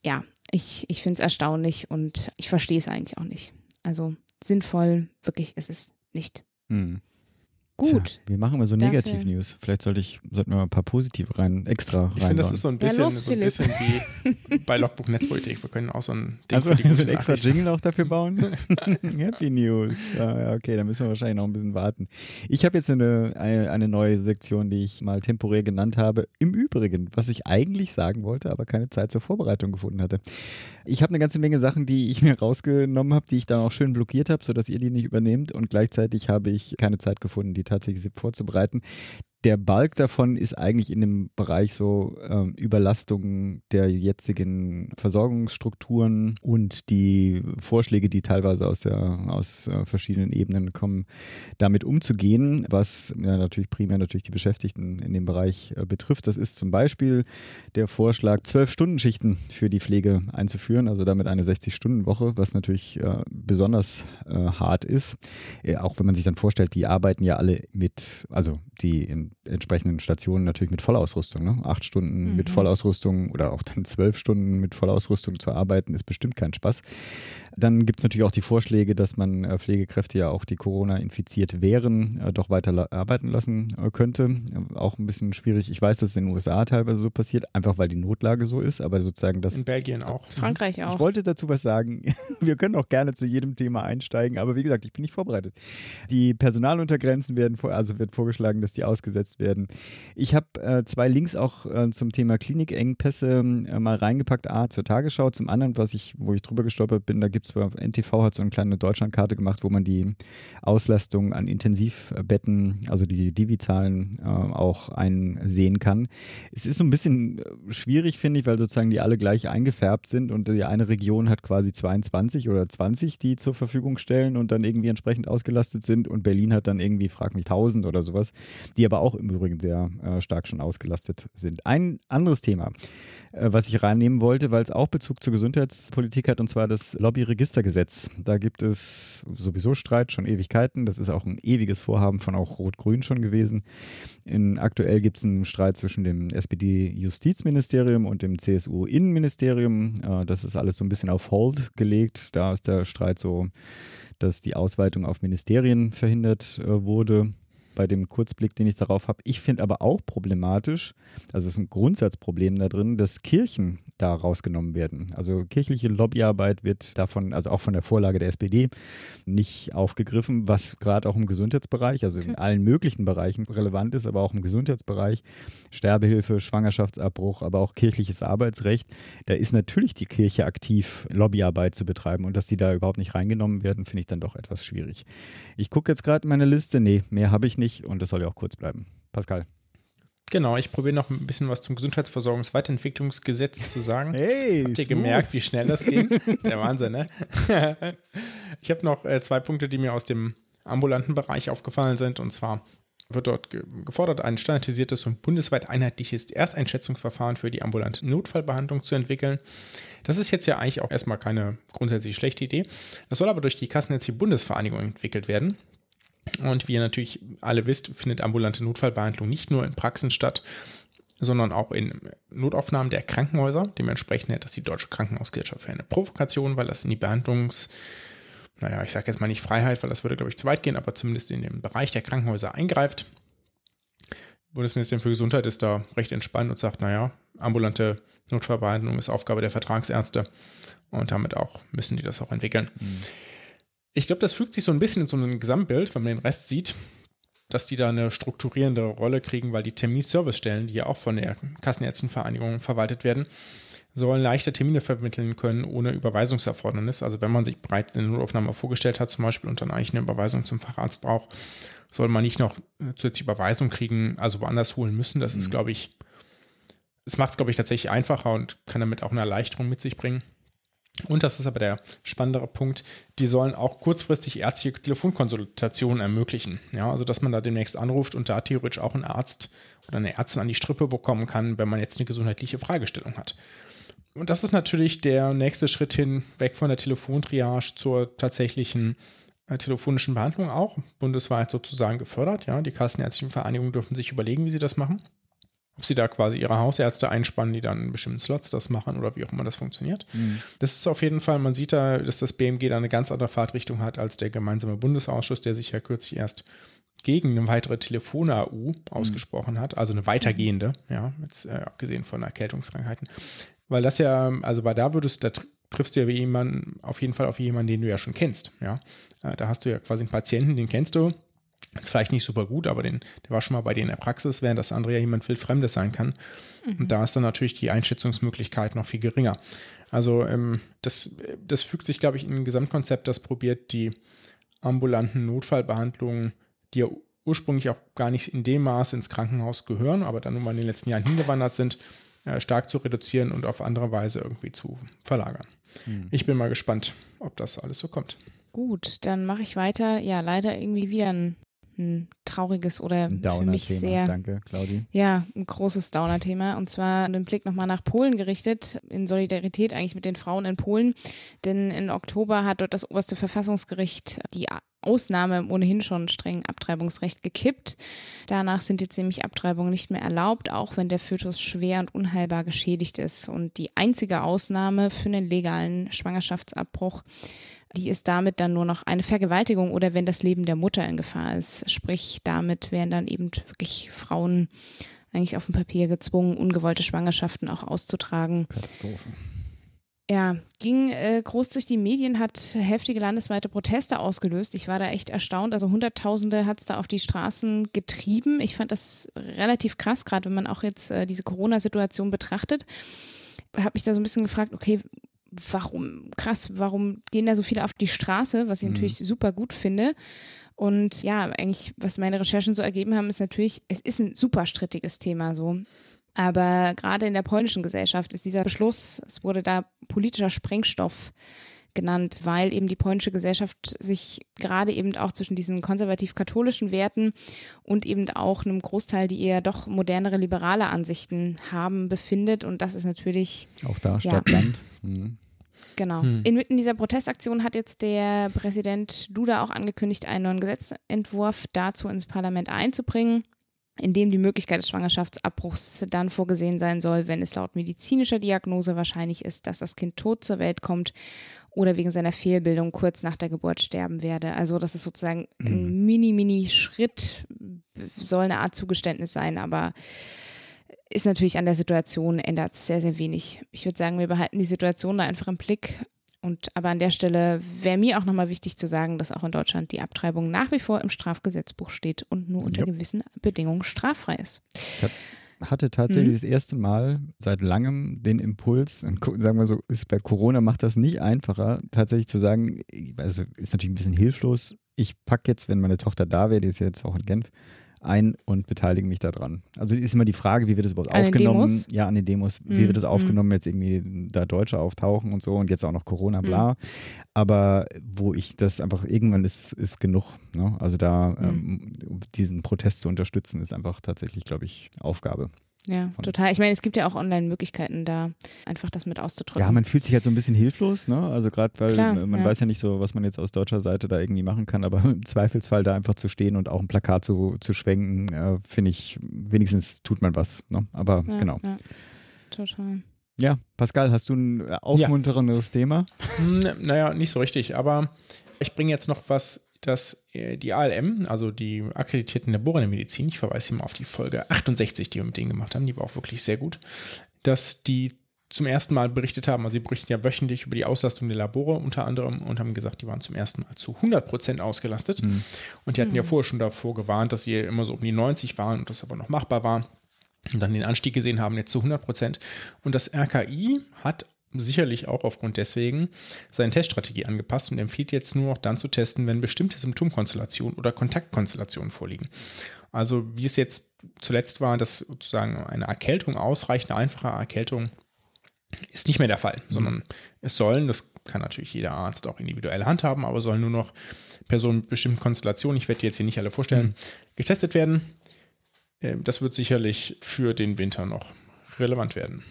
ja, ich, ich finde es erstaunlich und ich verstehe es eigentlich auch nicht. Also sinnvoll, wirklich, ist es nicht. Hm. Gut. Tja, wir machen immer so Negativ-News. Vielleicht sollte ich, sollten wir mal ein paar positive rein, extra rein. Ich finde, das ist so ein bisschen, ja, los, so ein bisschen wie bei Logbuch Netzpolitik. Wir können auch so ein Ding also, für die so ein extra Jingle auch dafür bauen. Happy News. Ja, okay, da müssen wir wahrscheinlich noch ein bisschen warten. Ich habe jetzt eine, eine, eine, neue Sektion, die ich mal temporär genannt habe. Im Übrigen, was ich eigentlich sagen wollte, aber keine Zeit zur Vorbereitung gefunden hatte. Ich habe eine ganze Menge Sachen, die ich mir rausgenommen habe, die ich dann auch schön blockiert habe, sodass ihr die nicht übernehmt. Und gleichzeitig habe ich keine Zeit gefunden, die tatsächlich vorzubereiten der Balk davon ist eigentlich in dem Bereich so ähm, Überlastung der jetzigen Versorgungsstrukturen und die Vorschläge, die teilweise aus, der, aus äh, verschiedenen Ebenen kommen, damit umzugehen, was ja, natürlich primär natürlich die Beschäftigten in dem Bereich äh, betrifft. Das ist zum Beispiel der Vorschlag, zwölf Stunden Schichten für die Pflege einzuführen, also damit eine 60-Stunden-Woche, was natürlich äh, besonders äh, hart ist. Äh, auch wenn man sich dann vorstellt, die arbeiten ja alle mit, also die in entsprechenden Stationen natürlich mit Vollausrüstung. Ne? Acht Stunden mhm. mit Vollausrüstung oder auch dann zwölf Stunden mit Vollausrüstung zu arbeiten, ist bestimmt kein Spaß. Dann gibt es natürlich auch die Vorschläge, dass man äh, Pflegekräfte ja auch, die Corona infiziert wären, äh, doch weiter arbeiten lassen äh, könnte. Auch ein bisschen schwierig. Ich weiß, dass es in den USA teilweise so passiert, einfach weil die Notlage so ist, aber sozusagen das. In Belgien auch. Frankreich auch. Ich wollte dazu was sagen. Wir können auch gerne zu jedem Thema einsteigen, aber wie gesagt, ich bin nicht vorbereitet. Die Personaluntergrenzen werden, vor, also wird vorgeschlagen, dass die ausgesetzt werden. Ich habe äh, zwei Links auch äh, zum Thema Klinikengpässe äh, mal reingepackt. A, zur Tagesschau. Zum anderen, was ich, wo ich drüber gestolpert bin, da gibt es NTV hat so eine kleine Deutschlandkarte gemacht, wo man die Auslastung an Intensivbetten, also die Divi-Zahlen äh, auch einsehen kann. Es ist so ein bisschen äh, schwierig, finde ich, weil sozusagen die alle gleich eingefärbt sind und die eine Region hat quasi 22 oder 20, die zur Verfügung stellen und dann irgendwie entsprechend ausgelastet sind und Berlin hat dann irgendwie, frag mich, 1000 oder sowas, die aber auch im Übrigen sehr äh, stark schon ausgelastet sind. Ein anderes Thema, was ich reinnehmen wollte, weil es auch Bezug zur Gesundheitspolitik hat, und zwar das Lobbyregistergesetz. Da gibt es sowieso Streit, schon Ewigkeiten. Das ist auch ein ewiges Vorhaben von auch Rot-Grün schon gewesen. In, aktuell gibt es einen Streit zwischen dem SPD-Justizministerium und dem CSU-Innenministerium. Äh, das ist alles so ein bisschen auf Hold gelegt. Da ist der Streit so, dass die Ausweitung auf Ministerien verhindert äh, wurde bei dem Kurzblick, den ich darauf habe. Ich finde aber auch problematisch, also es ist ein Grundsatzproblem da drin, dass Kirchen da rausgenommen werden. Also kirchliche Lobbyarbeit wird davon, also auch von der Vorlage der SPD, nicht aufgegriffen, was gerade auch im Gesundheitsbereich, also in allen möglichen Bereichen relevant ist, aber auch im Gesundheitsbereich, Sterbehilfe, Schwangerschaftsabbruch, aber auch kirchliches Arbeitsrecht, da ist natürlich die Kirche aktiv, Lobbyarbeit zu betreiben und dass die da überhaupt nicht reingenommen werden, finde ich dann doch etwas schwierig. Ich gucke jetzt gerade meine Liste, nee, mehr habe ich nicht nicht und das soll ja auch kurz bleiben. Pascal. Genau, ich probiere noch ein bisschen was zum Gesundheitsversorgungsweiterentwicklungsgesetz zu sagen. Hey, Habt ihr gemerkt, wie schnell das ging? Der Wahnsinn, ne? ich habe noch äh, zwei Punkte, die mir aus dem ambulanten Bereich aufgefallen sind. Und zwar wird dort ge gefordert, ein standardisiertes und bundesweit einheitliches Ersteinschätzungsverfahren für die ambulante Notfallbehandlung zu entwickeln. Das ist jetzt ja eigentlich auch erstmal keine grundsätzlich schlechte Idee. Das soll aber durch die Kassenärztliche Bundesvereinigung entwickelt werden. Und wie ihr natürlich alle wisst, findet ambulante Notfallbehandlung nicht nur in Praxen statt, sondern auch in Notaufnahmen der Krankenhäuser. Dementsprechend hält das die Deutsche Krankenhausgesellschaft für eine Provokation, weil das in die Behandlungs- naja, ich sage jetzt mal nicht Freiheit, weil das würde, glaube ich, zu weit gehen, aber zumindest in den Bereich der Krankenhäuser eingreift. Bundesministerium für Gesundheit ist da recht entspannt und sagt, naja, ambulante Notfallbehandlung ist Aufgabe der Vertragsärzte und damit auch müssen die das auch entwickeln. Mhm. Ich glaube, das fügt sich so ein bisschen in so ein Gesamtbild, wenn man den Rest sieht, dass die da eine strukturierende Rolle kriegen, weil die Terminservicestellen, die ja auch von der Kassenärztenvereinigung verwaltet werden, sollen leichter Termine vermitteln können ohne Überweisungserfordernis. Also wenn man sich bereits eine Notaufnahme vorgestellt hat zum Beispiel und dann eigentlich eine Überweisung zum Facharzt braucht, soll man nicht noch zusätzliche Überweisung kriegen, also woanders holen müssen. Das mhm. ist, glaube ich, es macht es, glaube ich, tatsächlich einfacher und kann damit auch eine Erleichterung mit sich bringen. Und das ist aber der spannendere Punkt, die sollen auch kurzfristig ärztliche Telefonkonsultationen ermöglichen. Ja, also dass man da demnächst anruft und da theoretisch auch einen Arzt oder eine Ärztin an die Strippe bekommen kann, wenn man jetzt eine gesundheitliche Fragestellung hat. Und das ist natürlich der nächste Schritt hin, weg von der Telefontriage zur tatsächlichen äh, telefonischen Behandlung auch, bundesweit sozusagen gefördert. Ja, die Kassenärztlichen Vereinigungen dürfen sich überlegen, wie sie das machen ob sie da quasi ihre Hausärzte einspannen, die dann in bestimmten Slots das machen oder wie auch immer das funktioniert. Mhm. Das ist auf jeden Fall, man sieht da, dass das BMG da eine ganz andere Fahrtrichtung hat als der gemeinsame Bundesausschuss, der sich ja kürzlich erst gegen eine weitere Telefon-AU ausgesprochen mhm. hat, also eine weitergehende, ja, jetzt äh, abgesehen von Erkältungskrankheiten. Weil das ja, also bei da würdest, da triffst du ja wie jemanden, auf jeden Fall auf jemanden, den du ja schon kennst, ja. Äh, da hast du ja quasi einen Patienten, den kennst du, ist vielleicht nicht super gut, aber den, der war schon mal bei dir in der Praxis, während das andere ja jemand wildfremdes sein kann. Mhm. Und da ist dann natürlich die Einschätzungsmöglichkeit noch viel geringer. Also ähm, das, das fügt sich, glaube ich, in ein Gesamtkonzept, das probiert, die ambulanten Notfallbehandlungen, die ja ursprünglich auch gar nicht in dem Maß ins Krankenhaus gehören, aber dann nun mal in den letzten Jahren hingewandert sind, äh, stark zu reduzieren und auf andere Weise irgendwie zu verlagern. Mhm. Ich bin mal gespannt, ob das alles so kommt. Gut, dann mache ich weiter. Ja, leider irgendwie wieder ein ein trauriges oder für mich sehr, danke, Claudi. Ja, ein großes Downer-Thema. Und zwar den Blick nochmal nach Polen gerichtet, in Solidarität eigentlich mit den Frauen in Polen. Denn im Oktober hat dort das oberste Verfassungsgericht die Ausnahme im ohnehin schon strengen Abtreibungsrecht gekippt. Danach sind jetzt nämlich Abtreibungen nicht mehr erlaubt, auch wenn der Fötus schwer und unheilbar geschädigt ist. Und die einzige Ausnahme für einen legalen Schwangerschaftsabbruch die ist damit dann nur noch eine Vergewaltigung oder wenn das Leben der Mutter in Gefahr ist. Sprich, damit wären dann eben wirklich Frauen eigentlich auf dem Papier gezwungen, ungewollte Schwangerschaften auch auszutragen. Katastrophe. Ja, ging äh, groß durch die Medien, hat heftige landesweite Proteste ausgelöst. Ich war da echt erstaunt. Also Hunderttausende hat es da auf die Straßen getrieben. Ich fand das relativ krass, gerade wenn man auch jetzt äh, diese Corona-Situation betrachtet. Habe mich da so ein bisschen gefragt, okay, warum, krass, warum gehen da so viele auf die Straße, was ich mhm. natürlich super gut finde. Und ja, eigentlich, was meine Recherchen so ergeben haben, ist natürlich, es ist ein super strittiges Thema so. Aber gerade in der polnischen Gesellschaft ist dieser Beschluss, es wurde da politischer Sprengstoff genannt, weil eben die polnische Gesellschaft sich gerade eben auch zwischen diesen konservativ-katholischen Werten und eben auch einem Großteil, die eher doch modernere liberale Ansichten haben, befindet. Und das ist natürlich. Auch da Stadt-Land. Ja. Mhm. Genau. Hm. Inmitten dieser Protestaktion hat jetzt der Präsident Duda auch angekündigt, einen neuen Gesetzentwurf dazu ins Parlament einzubringen in dem die Möglichkeit des Schwangerschaftsabbruchs dann vorgesehen sein soll, wenn es laut medizinischer Diagnose wahrscheinlich ist, dass das Kind tot zur Welt kommt oder wegen seiner Fehlbildung kurz nach der Geburt sterben werde. Also das ist sozusagen ein mhm. mini-mini-Schritt, soll eine Art Zugeständnis sein, aber ist natürlich an der Situation, ändert es sehr, sehr wenig. Ich würde sagen, wir behalten die Situation da einfach im Blick und aber an der Stelle wäre mir auch nochmal wichtig zu sagen, dass auch in Deutschland die Abtreibung nach wie vor im Strafgesetzbuch steht und nur unter ja. gewissen Bedingungen straffrei ist. Ich hatte tatsächlich mhm. das erste Mal seit langem den Impuls, sagen wir so, ist bei Corona macht das nicht einfacher, tatsächlich zu sagen, also ist natürlich ein bisschen hilflos. Ich packe jetzt, wenn meine Tochter da wäre, die ist jetzt auch in Genf, ein und beteilige mich daran. Also ist immer die Frage, wie wird das überhaupt an aufgenommen? Ja, an den Demos. Mhm. Wie wird das mhm. aufgenommen, jetzt irgendwie da Deutsche auftauchen und so und jetzt auch noch Corona, bla. Mhm. Aber wo ich das einfach, irgendwann ist, ist genug. Ne? Also da mhm. ähm, diesen Protest zu unterstützen, ist einfach tatsächlich, glaube ich, Aufgabe. Ja, total. Ich meine, es gibt ja auch Online-Möglichkeiten, da einfach das mit auszudrücken. Ja, man fühlt sich halt so ein bisschen hilflos, ne? Also gerade weil Klar, man ja. weiß ja nicht so, was man jetzt aus deutscher Seite da irgendwie machen kann, aber im Zweifelsfall da einfach zu stehen und auch ein Plakat zu, zu schwenken, äh, finde ich, wenigstens tut man was. Ne? Aber ja, genau. Ja. Total. Ja, Pascal, hast du ein aufmunternderes Thema? Hm, naja, nicht so richtig, aber ich bringe jetzt noch was dass äh, die ALM, also die akkreditierten Labore in der Medizin, ich verweise hier mal auf die Folge 68, die wir mit denen gemacht haben, die war auch wirklich sehr gut, dass die zum ersten Mal berichtet haben, also sie berichten ja wöchentlich über die Auslastung der Labore unter anderem und haben gesagt, die waren zum ersten Mal zu 100 Prozent ausgelastet. Mhm. Und die hatten mhm. ja vorher schon davor gewarnt, dass sie immer so um die 90 waren und das aber noch machbar war. Und dann den Anstieg gesehen haben, jetzt zu 100 Prozent. Und das RKI hat sicherlich auch aufgrund deswegen seine Teststrategie angepasst und empfiehlt jetzt nur noch dann zu testen, wenn bestimmte Symptomkonstellationen oder Kontaktkonstellationen vorliegen. Also wie es jetzt zuletzt war, dass sozusagen eine Erkältung ausreicht, eine einfache Erkältung ist nicht mehr der Fall, mhm. sondern es sollen, das kann natürlich jeder Arzt auch individuell handhaben, aber sollen nur noch Personen mit bestimmten Konstellationen, ich werde die jetzt hier nicht alle vorstellen, mhm. getestet werden. Ähm, das wird sicherlich für den Winter noch relevant werden.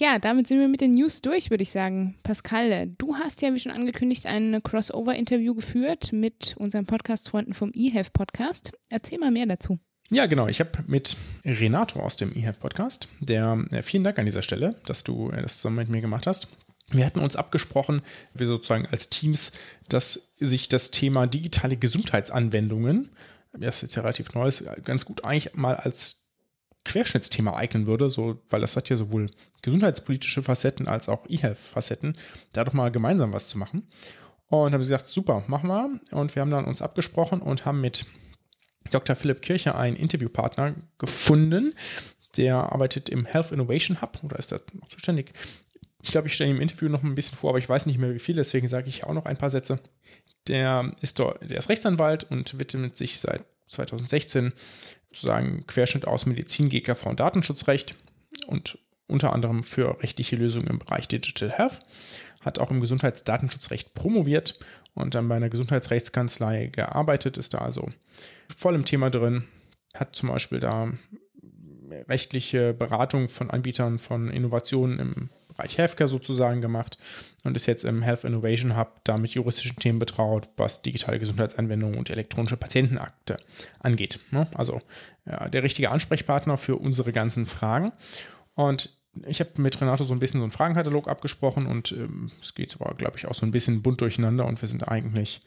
Ja, damit sind wir mit den News durch, würde ich sagen. Pascal, du hast ja, wie schon angekündigt, ein Crossover-Interview geführt mit unseren Podcast-Freunden vom eHealth Podcast. Erzähl mal mehr dazu. Ja, genau. Ich habe mit Renato aus dem eHealth Podcast, der äh, vielen Dank an dieser Stelle, dass du äh, das zusammen mit mir gemacht hast. Wir hatten uns abgesprochen, wir sozusagen als Teams, dass sich das Thema digitale Gesundheitsanwendungen, das ist jetzt ja relativ neu, ist, ganz gut eigentlich mal als Querschnittsthema eignen würde, so, weil das hat ja sowohl gesundheitspolitische Facetten als auch E-Health-Facetten, da doch mal gemeinsam was zu machen. Und haben sie gesagt, super, machen wir. Und wir haben dann uns abgesprochen und haben mit Dr. Philipp Kircher einen Interviewpartner gefunden. Der arbeitet im Health Innovation Hub oder ist da noch zuständig. Ich glaube, ich stelle ihm im Interview noch ein bisschen vor, aber ich weiß nicht mehr wie viel, deswegen sage ich auch noch ein paar Sätze. Der ist, der ist Rechtsanwalt und widmet sich seit 2016 sozusagen Querschnitt aus Medizin, GKV und Datenschutzrecht und unter anderem für rechtliche Lösungen im Bereich Digital Health, hat auch im Gesundheitsdatenschutzrecht promoviert und dann bei einer Gesundheitsrechtskanzlei gearbeitet, ist da also voll im Thema drin, hat zum Beispiel da rechtliche Beratung von Anbietern von Innovationen im Bereich Healthcare sozusagen gemacht und ist jetzt im Health Innovation Hub da mit juristischen Themen betraut, was digitale Gesundheitsanwendungen und elektronische Patientenakte angeht. Ne? Also ja, der richtige Ansprechpartner für unsere ganzen Fragen. Und ich habe mit Renato so ein bisschen so einen Fragenkatalog abgesprochen und ähm, es geht aber, glaube ich, auch so ein bisschen bunt durcheinander und wir sind eigentlich,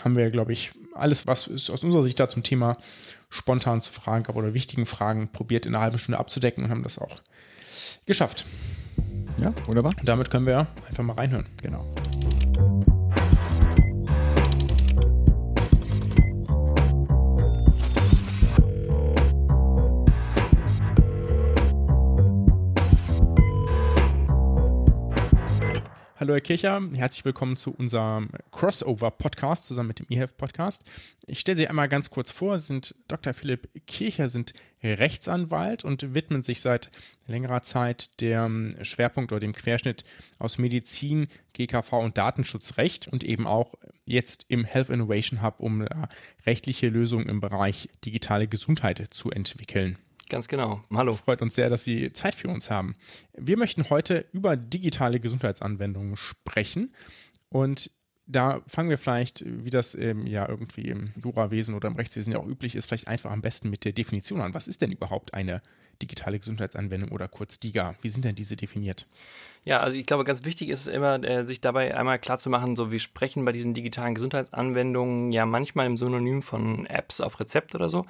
haben wir, glaube ich, alles, was es aus unserer Sicht da zum Thema spontan zu fragen gab oder wichtigen Fragen probiert in einer halben Stunde abzudecken und haben das auch geschafft. Ja, wunderbar. Und damit können wir einfach mal reinhören. Genau. Hallo Herr Kircher, herzlich willkommen zu unserem Crossover-Podcast zusammen mit dem eHealth-Podcast. Ich stelle Sie einmal ganz kurz vor, sind Dr. Philipp Kircher, sind Rechtsanwalt und widmen sich seit längerer Zeit dem Schwerpunkt oder dem Querschnitt aus Medizin, GKV und Datenschutzrecht und eben auch jetzt im Health Innovation Hub, um rechtliche Lösungen im Bereich digitale Gesundheit zu entwickeln. Ganz genau. Hallo. Freut uns sehr, dass Sie Zeit für uns haben. Wir möchten heute über digitale Gesundheitsanwendungen sprechen. Und da fangen wir vielleicht, wie das ähm, ja irgendwie im Jurawesen oder im Rechtswesen ja auch üblich ist, vielleicht einfach am besten mit der Definition an. Was ist denn überhaupt eine digitale Gesundheitsanwendung oder kurz DIGA? Wie sind denn diese definiert? Ja, also ich glaube, ganz wichtig ist immer, äh, sich dabei einmal klar zu machen, so wir sprechen bei diesen digitalen Gesundheitsanwendungen ja manchmal im Synonym von Apps auf Rezept oder so.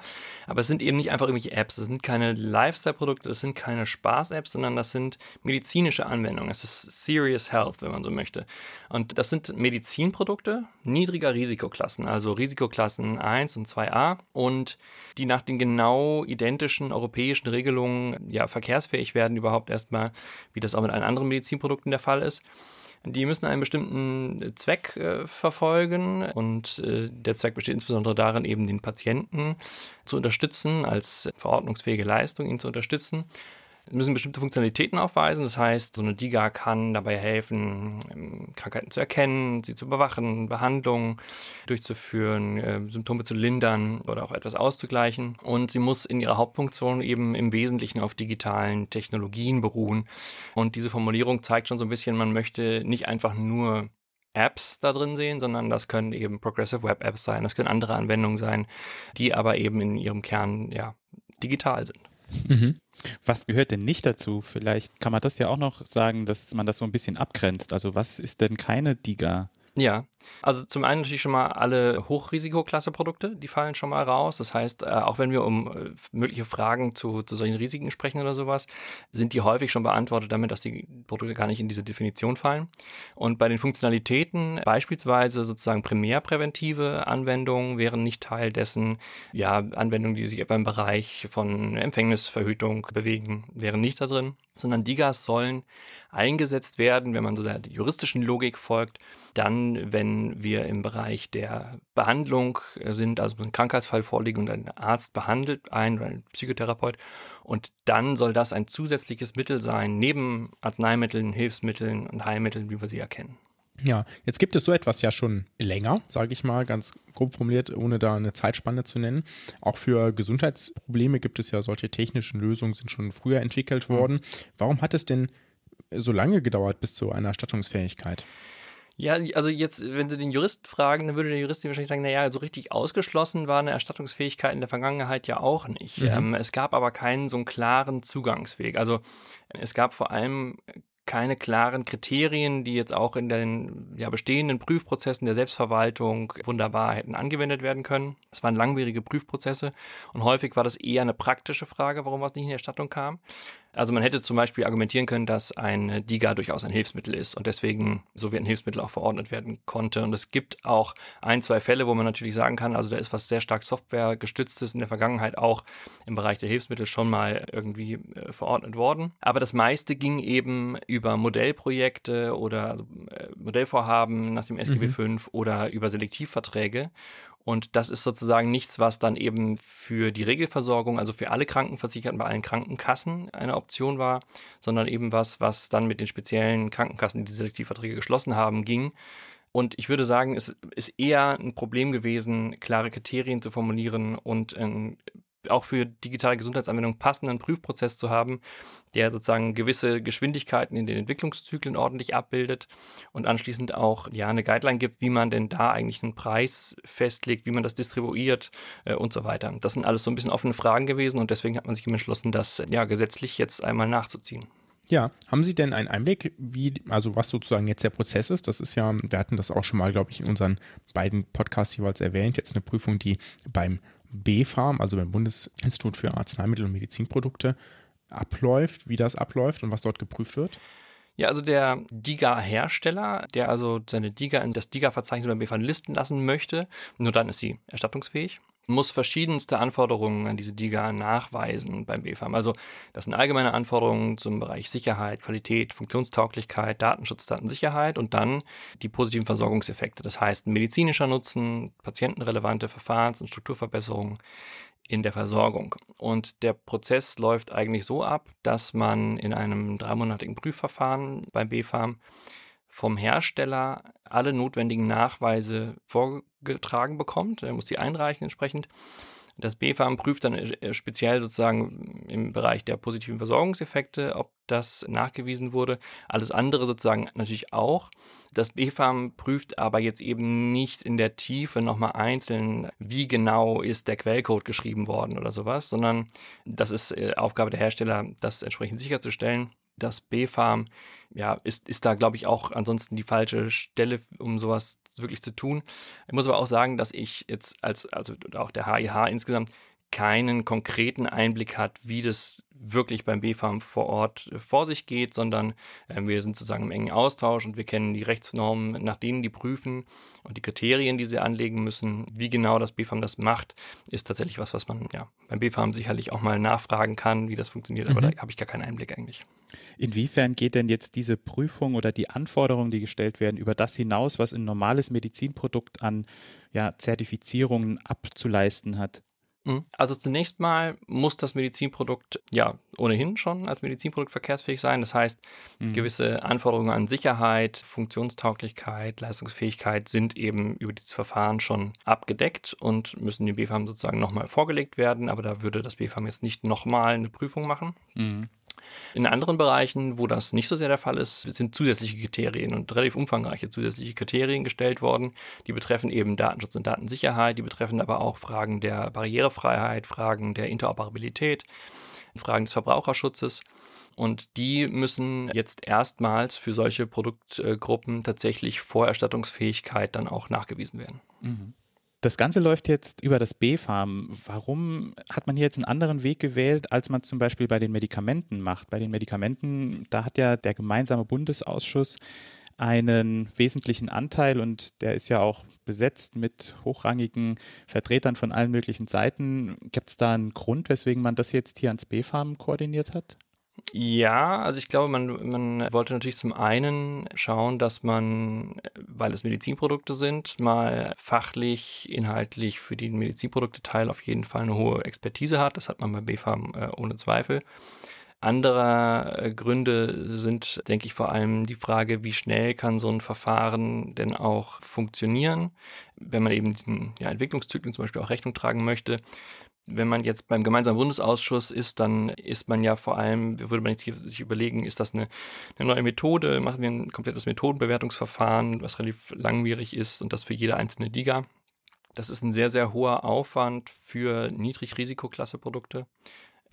Aber es sind eben nicht einfach irgendwelche Apps. Es sind keine Lifestyle-Produkte, es sind keine Spaß-Apps, sondern das sind medizinische Anwendungen. Es ist Serious Health, wenn man so möchte. Und das sind Medizinprodukte niedriger Risikoklassen, also Risikoklassen 1 und 2a und die nach den genau identischen europäischen Regelungen ja verkehrsfähig werden überhaupt erstmal, wie das auch mit allen anderen Medizinprodukten Medizinprodukten der Fall ist. Die müssen einen bestimmten Zweck äh, verfolgen und äh, der Zweck besteht insbesondere darin, eben den Patienten zu unterstützen, als verordnungsfähige Leistung ihn zu unterstützen müssen bestimmte Funktionalitäten aufweisen. Das heißt, so eine DIGA kann dabei helfen, ähm, Krankheiten zu erkennen, sie zu überwachen, Behandlungen durchzuführen, äh, Symptome zu lindern oder auch etwas auszugleichen. Und sie muss in ihrer Hauptfunktion eben im Wesentlichen auf digitalen Technologien beruhen. Und diese Formulierung zeigt schon so ein bisschen, man möchte nicht einfach nur Apps da drin sehen, sondern das können eben Progressive Web Apps sein, das können andere Anwendungen sein, die aber eben in ihrem Kern ja digital sind. Mhm. Was gehört denn nicht dazu? Vielleicht kann man das ja auch noch sagen, dass man das so ein bisschen abgrenzt. Also was ist denn keine DIGA? Ja, also zum einen natürlich schon mal alle Hochrisikoklasse-Produkte, die fallen schon mal raus. Das heißt, äh, auch wenn wir um äh, mögliche Fragen zu, zu solchen Risiken sprechen oder sowas, sind die häufig schon beantwortet damit, dass die Produkte gar nicht in diese Definition fallen. Und bei den Funktionalitäten, beispielsweise sozusagen primärpräventive Anwendungen, wären nicht Teil dessen, ja, Anwendungen, die sich etwa im Bereich von Empfängnisverhütung bewegen, wären nicht da drin sondern DIGAs sollen eingesetzt werden, wenn man so der juristischen Logik folgt, dann, wenn wir im Bereich der Behandlung sind, also ein Krankheitsfall vorliegt und ein Arzt behandelt einen oder ein Psychotherapeut und dann soll das ein zusätzliches Mittel sein, neben Arzneimitteln, Hilfsmitteln und Heilmitteln, wie wir sie erkennen. Ja, jetzt gibt es so etwas ja schon länger, sage ich mal, ganz grob formuliert, ohne da eine Zeitspanne zu nennen. Auch für Gesundheitsprobleme gibt es ja solche technischen Lösungen, sind schon früher entwickelt mhm. worden. Warum hat es denn so lange gedauert bis zu einer Erstattungsfähigkeit? Ja, also jetzt, wenn Sie den Juristen fragen, dann würde der Jurist wahrscheinlich sagen, naja, so richtig ausgeschlossen war eine Erstattungsfähigkeit in der Vergangenheit ja auch nicht. Mhm. Ähm, es gab aber keinen so einen klaren Zugangsweg. Also es gab vor allem keine klaren Kriterien, die jetzt auch in den ja, bestehenden Prüfprozessen der Selbstverwaltung wunderbar hätten angewendet werden können. Es waren langwierige Prüfprozesse und häufig war das eher eine praktische Frage, warum was nicht in die Erstattung kam. Also man hätte zum Beispiel argumentieren können, dass ein DIGA durchaus ein Hilfsmittel ist und deswegen so wie ein Hilfsmittel auch verordnet werden konnte. Und es gibt auch ein, zwei Fälle, wo man natürlich sagen kann, also da ist was sehr stark Software gestütztes in der Vergangenheit auch im Bereich der Hilfsmittel schon mal irgendwie äh, verordnet worden. Aber das meiste ging eben über Modellprojekte oder also, äh, Modellvorhaben nach dem SGB mhm. V oder über Selektivverträge. Und das ist sozusagen nichts, was dann eben für die Regelversorgung, also für alle Krankenversicherten bei allen Krankenkassen eine Option war, sondern eben was, was dann mit den speziellen Krankenkassen, die die Selektivverträge geschlossen haben, ging. Und ich würde sagen, es ist eher ein Problem gewesen, klare Kriterien zu formulieren und ein auch für digitale Gesundheitsanwendungen passenden Prüfprozess zu haben, der sozusagen gewisse Geschwindigkeiten in den Entwicklungszyklen ordentlich abbildet und anschließend auch ja eine Guideline gibt, wie man denn da eigentlich einen Preis festlegt, wie man das distribuiert äh, und so weiter. Das sind alles so ein bisschen offene Fragen gewesen und deswegen hat man sich entschlossen, das ja gesetzlich jetzt einmal nachzuziehen. Ja, haben Sie denn einen Einblick, wie, also was sozusagen jetzt der Prozess ist? Das ist ja, wir hatten das auch schon mal, glaube ich, in unseren beiden Podcasts jeweils erwähnt, jetzt eine Prüfung, die beim BfArM, also beim Bundesinstitut für Arzneimittel und Medizinprodukte, abläuft, wie das abläuft und was dort geprüft wird? Ja, also der DIGA-Hersteller, der also seine DIGA in das DIGA-Verzeichnis beim BFAM listen lassen möchte, nur dann ist sie erstattungsfähig muss verschiedenste Anforderungen an diese DIGA nachweisen beim BFAM. Also das sind allgemeine Anforderungen zum Bereich Sicherheit, Qualität, Funktionstauglichkeit, Datenschutz, Datensicherheit und dann die positiven Versorgungseffekte. Das heißt medizinischer Nutzen, patientenrelevante Verfahrens- und Strukturverbesserungen in der Versorgung. Und der Prozess läuft eigentlich so ab, dass man in einem dreimonatigen Prüfverfahren beim BFAM vom Hersteller alle notwendigen Nachweise vorgetragen bekommt. Er muss die einreichen entsprechend. Das BfArM prüft dann äh, speziell sozusagen im Bereich der positiven Versorgungseffekte, ob das nachgewiesen wurde. Alles andere sozusagen natürlich auch. Das BfArM prüft aber jetzt eben nicht in der Tiefe nochmal einzeln, wie genau ist der Quellcode geschrieben worden oder sowas, sondern das ist äh, Aufgabe der Hersteller, das entsprechend sicherzustellen das B-Farm ja, ist, ist da, glaube ich, auch ansonsten die falsche Stelle, um sowas wirklich zu tun. Ich muss aber auch sagen, dass ich jetzt als, also auch der HIH insgesamt keinen konkreten Einblick hat, wie das wirklich beim BFAM vor Ort äh, vor sich geht, sondern äh, wir sind sozusagen im engen Austausch und wir kennen die Rechtsnormen, nach denen die prüfen und die Kriterien, die sie anlegen müssen. Wie genau das BFAM das macht, ist tatsächlich was, was man ja beim BFAM sicherlich auch mal nachfragen kann, wie das funktioniert, aber mhm. da habe ich gar keinen Einblick eigentlich. Inwiefern geht denn jetzt diese Prüfung oder die Anforderungen, die gestellt werden, über das hinaus, was ein normales Medizinprodukt an ja, Zertifizierungen abzuleisten hat? Mhm. Also zunächst mal muss das Medizinprodukt ja ohnehin schon als Medizinprodukt verkehrsfähig sein. Das heißt, mhm. gewisse Anforderungen an Sicherheit, Funktionstauglichkeit, Leistungsfähigkeit sind eben über dieses Verfahren schon abgedeckt und müssen dem BFAM sozusagen nochmal vorgelegt werden. Aber da würde das BFAM jetzt nicht nochmal eine Prüfung machen. Mhm. In anderen Bereichen, wo das nicht so sehr der Fall ist, sind zusätzliche Kriterien und relativ umfangreiche zusätzliche Kriterien gestellt worden. Die betreffen eben Datenschutz und Datensicherheit, die betreffen aber auch Fragen der Barrierefreiheit, Fragen der Interoperabilität, Fragen des Verbraucherschutzes. Und die müssen jetzt erstmals für solche Produktgruppen tatsächlich Vorerstattungsfähigkeit dann auch nachgewiesen werden. Mhm. Das Ganze läuft jetzt über das B-Farm. Warum hat man hier jetzt einen anderen Weg gewählt, als man zum Beispiel bei den Medikamenten macht? Bei den Medikamenten, da hat ja der gemeinsame Bundesausschuss einen wesentlichen Anteil und der ist ja auch besetzt mit hochrangigen Vertretern von allen möglichen Seiten. Gibt es da einen Grund, weswegen man das jetzt hier ans B-Farm koordiniert hat? Ja, also ich glaube, man, man wollte natürlich zum einen schauen, dass man, weil es Medizinprodukte sind, mal fachlich, inhaltlich für den Medizinprodukte-Teil auf jeden Fall eine hohe Expertise hat. Das hat man bei BFAM äh, ohne Zweifel. Andere äh, Gründe sind, denke ich, vor allem die Frage, wie schnell kann so ein Verfahren denn auch funktionieren, wenn man eben diesen ja, Entwicklungszyklen zum Beispiel auch Rechnung tragen möchte. Wenn man jetzt beim gemeinsamen Bundesausschuss ist, dann ist man ja vor allem, würde man jetzt hier sich überlegen, ist das eine, eine neue Methode? Machen wir ein komplettes Methodenbewertungsverfahren, was relativ langwierig ist und das für jede einzelne Liga. Das ist ein sehr, sehr hoher Aufwand für Niedrigrisikoklasse-Produkte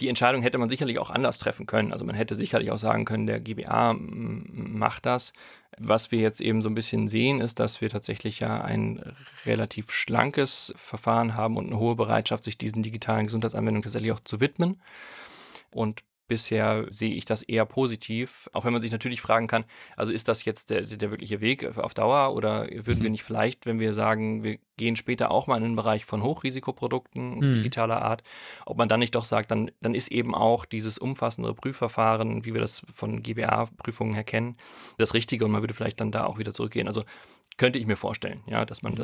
die Entscheidung hätte man sicherlich auch anders treffen können. Also man hätte sicherlich auch sagen können, der GBA macht das. Was wir jetzt eben so ein bisschen sehen, ist, dass wir tatsächlich ja ein relativ schlankes Verfahren haben und eine hohe Bereitschaft, sich diesen digitalen Gesundheitsanwendungen tatsächlich auch zu widmen. Und Bisher sehe ich das eher positiv, auch wenn man sich natürlich fragen kann, also ist das jetzt der, der wirkliche Weg auf Dauer oder würden mhm. wir nicht vielleicht, wenn wir sagen, wir gehen später auch mal in den Bereich von Hochrisikoprodukten mhm. digitaler Art, ob man dann nicht doch sagt, dann, dann ist eben auch dieses umfassendere Prüfverfahren, wie wir das von GBA-Prüfungen her kennen, das Richtige und man würde vielleicht dann da auch wieder zurückgehen. Also könnte ich mir vorstellen, ja, dass man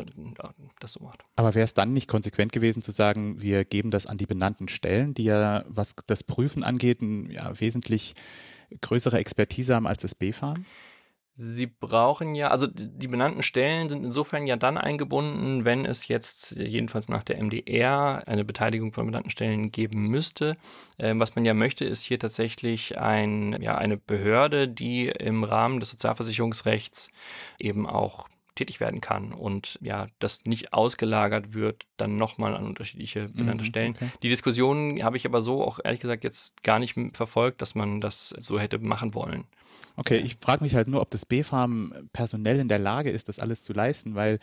das so macht. Aber wäre es dann nicht konsequent gewesen zu sagen, wir geben das an die benannten Stellen, die ja, was das Prüfen angeht, ja, wesentlich größere Expertise haben als das B-Fahren? Sie brauchen ja, also die benannten Stellen sind insofern ja dann eingebunden, wenn es jetzt jedenfalls nach der MDR eine Beteiligung von benannten Stellen geben müsste. Ähm, was man ja möchte, ist hier tatsächlich ein, ja, eine Behörde, die im Rahmen des Sozialversicherungsrechts eben auch tätig werden kann und ja, das nicht ausgelagert wird, dann nochmal an unterschiedliche benannte mhm, Stellen. Okay. Die Diskussion habe ich aber so auch ehrlich gesagt jetzt gar nicht verfolgt, dass man das so hätte machen wollen. Okay, ich frage mich halt nur, ob das B-Farm personell in der Lage ist, das alles zu leisten, weil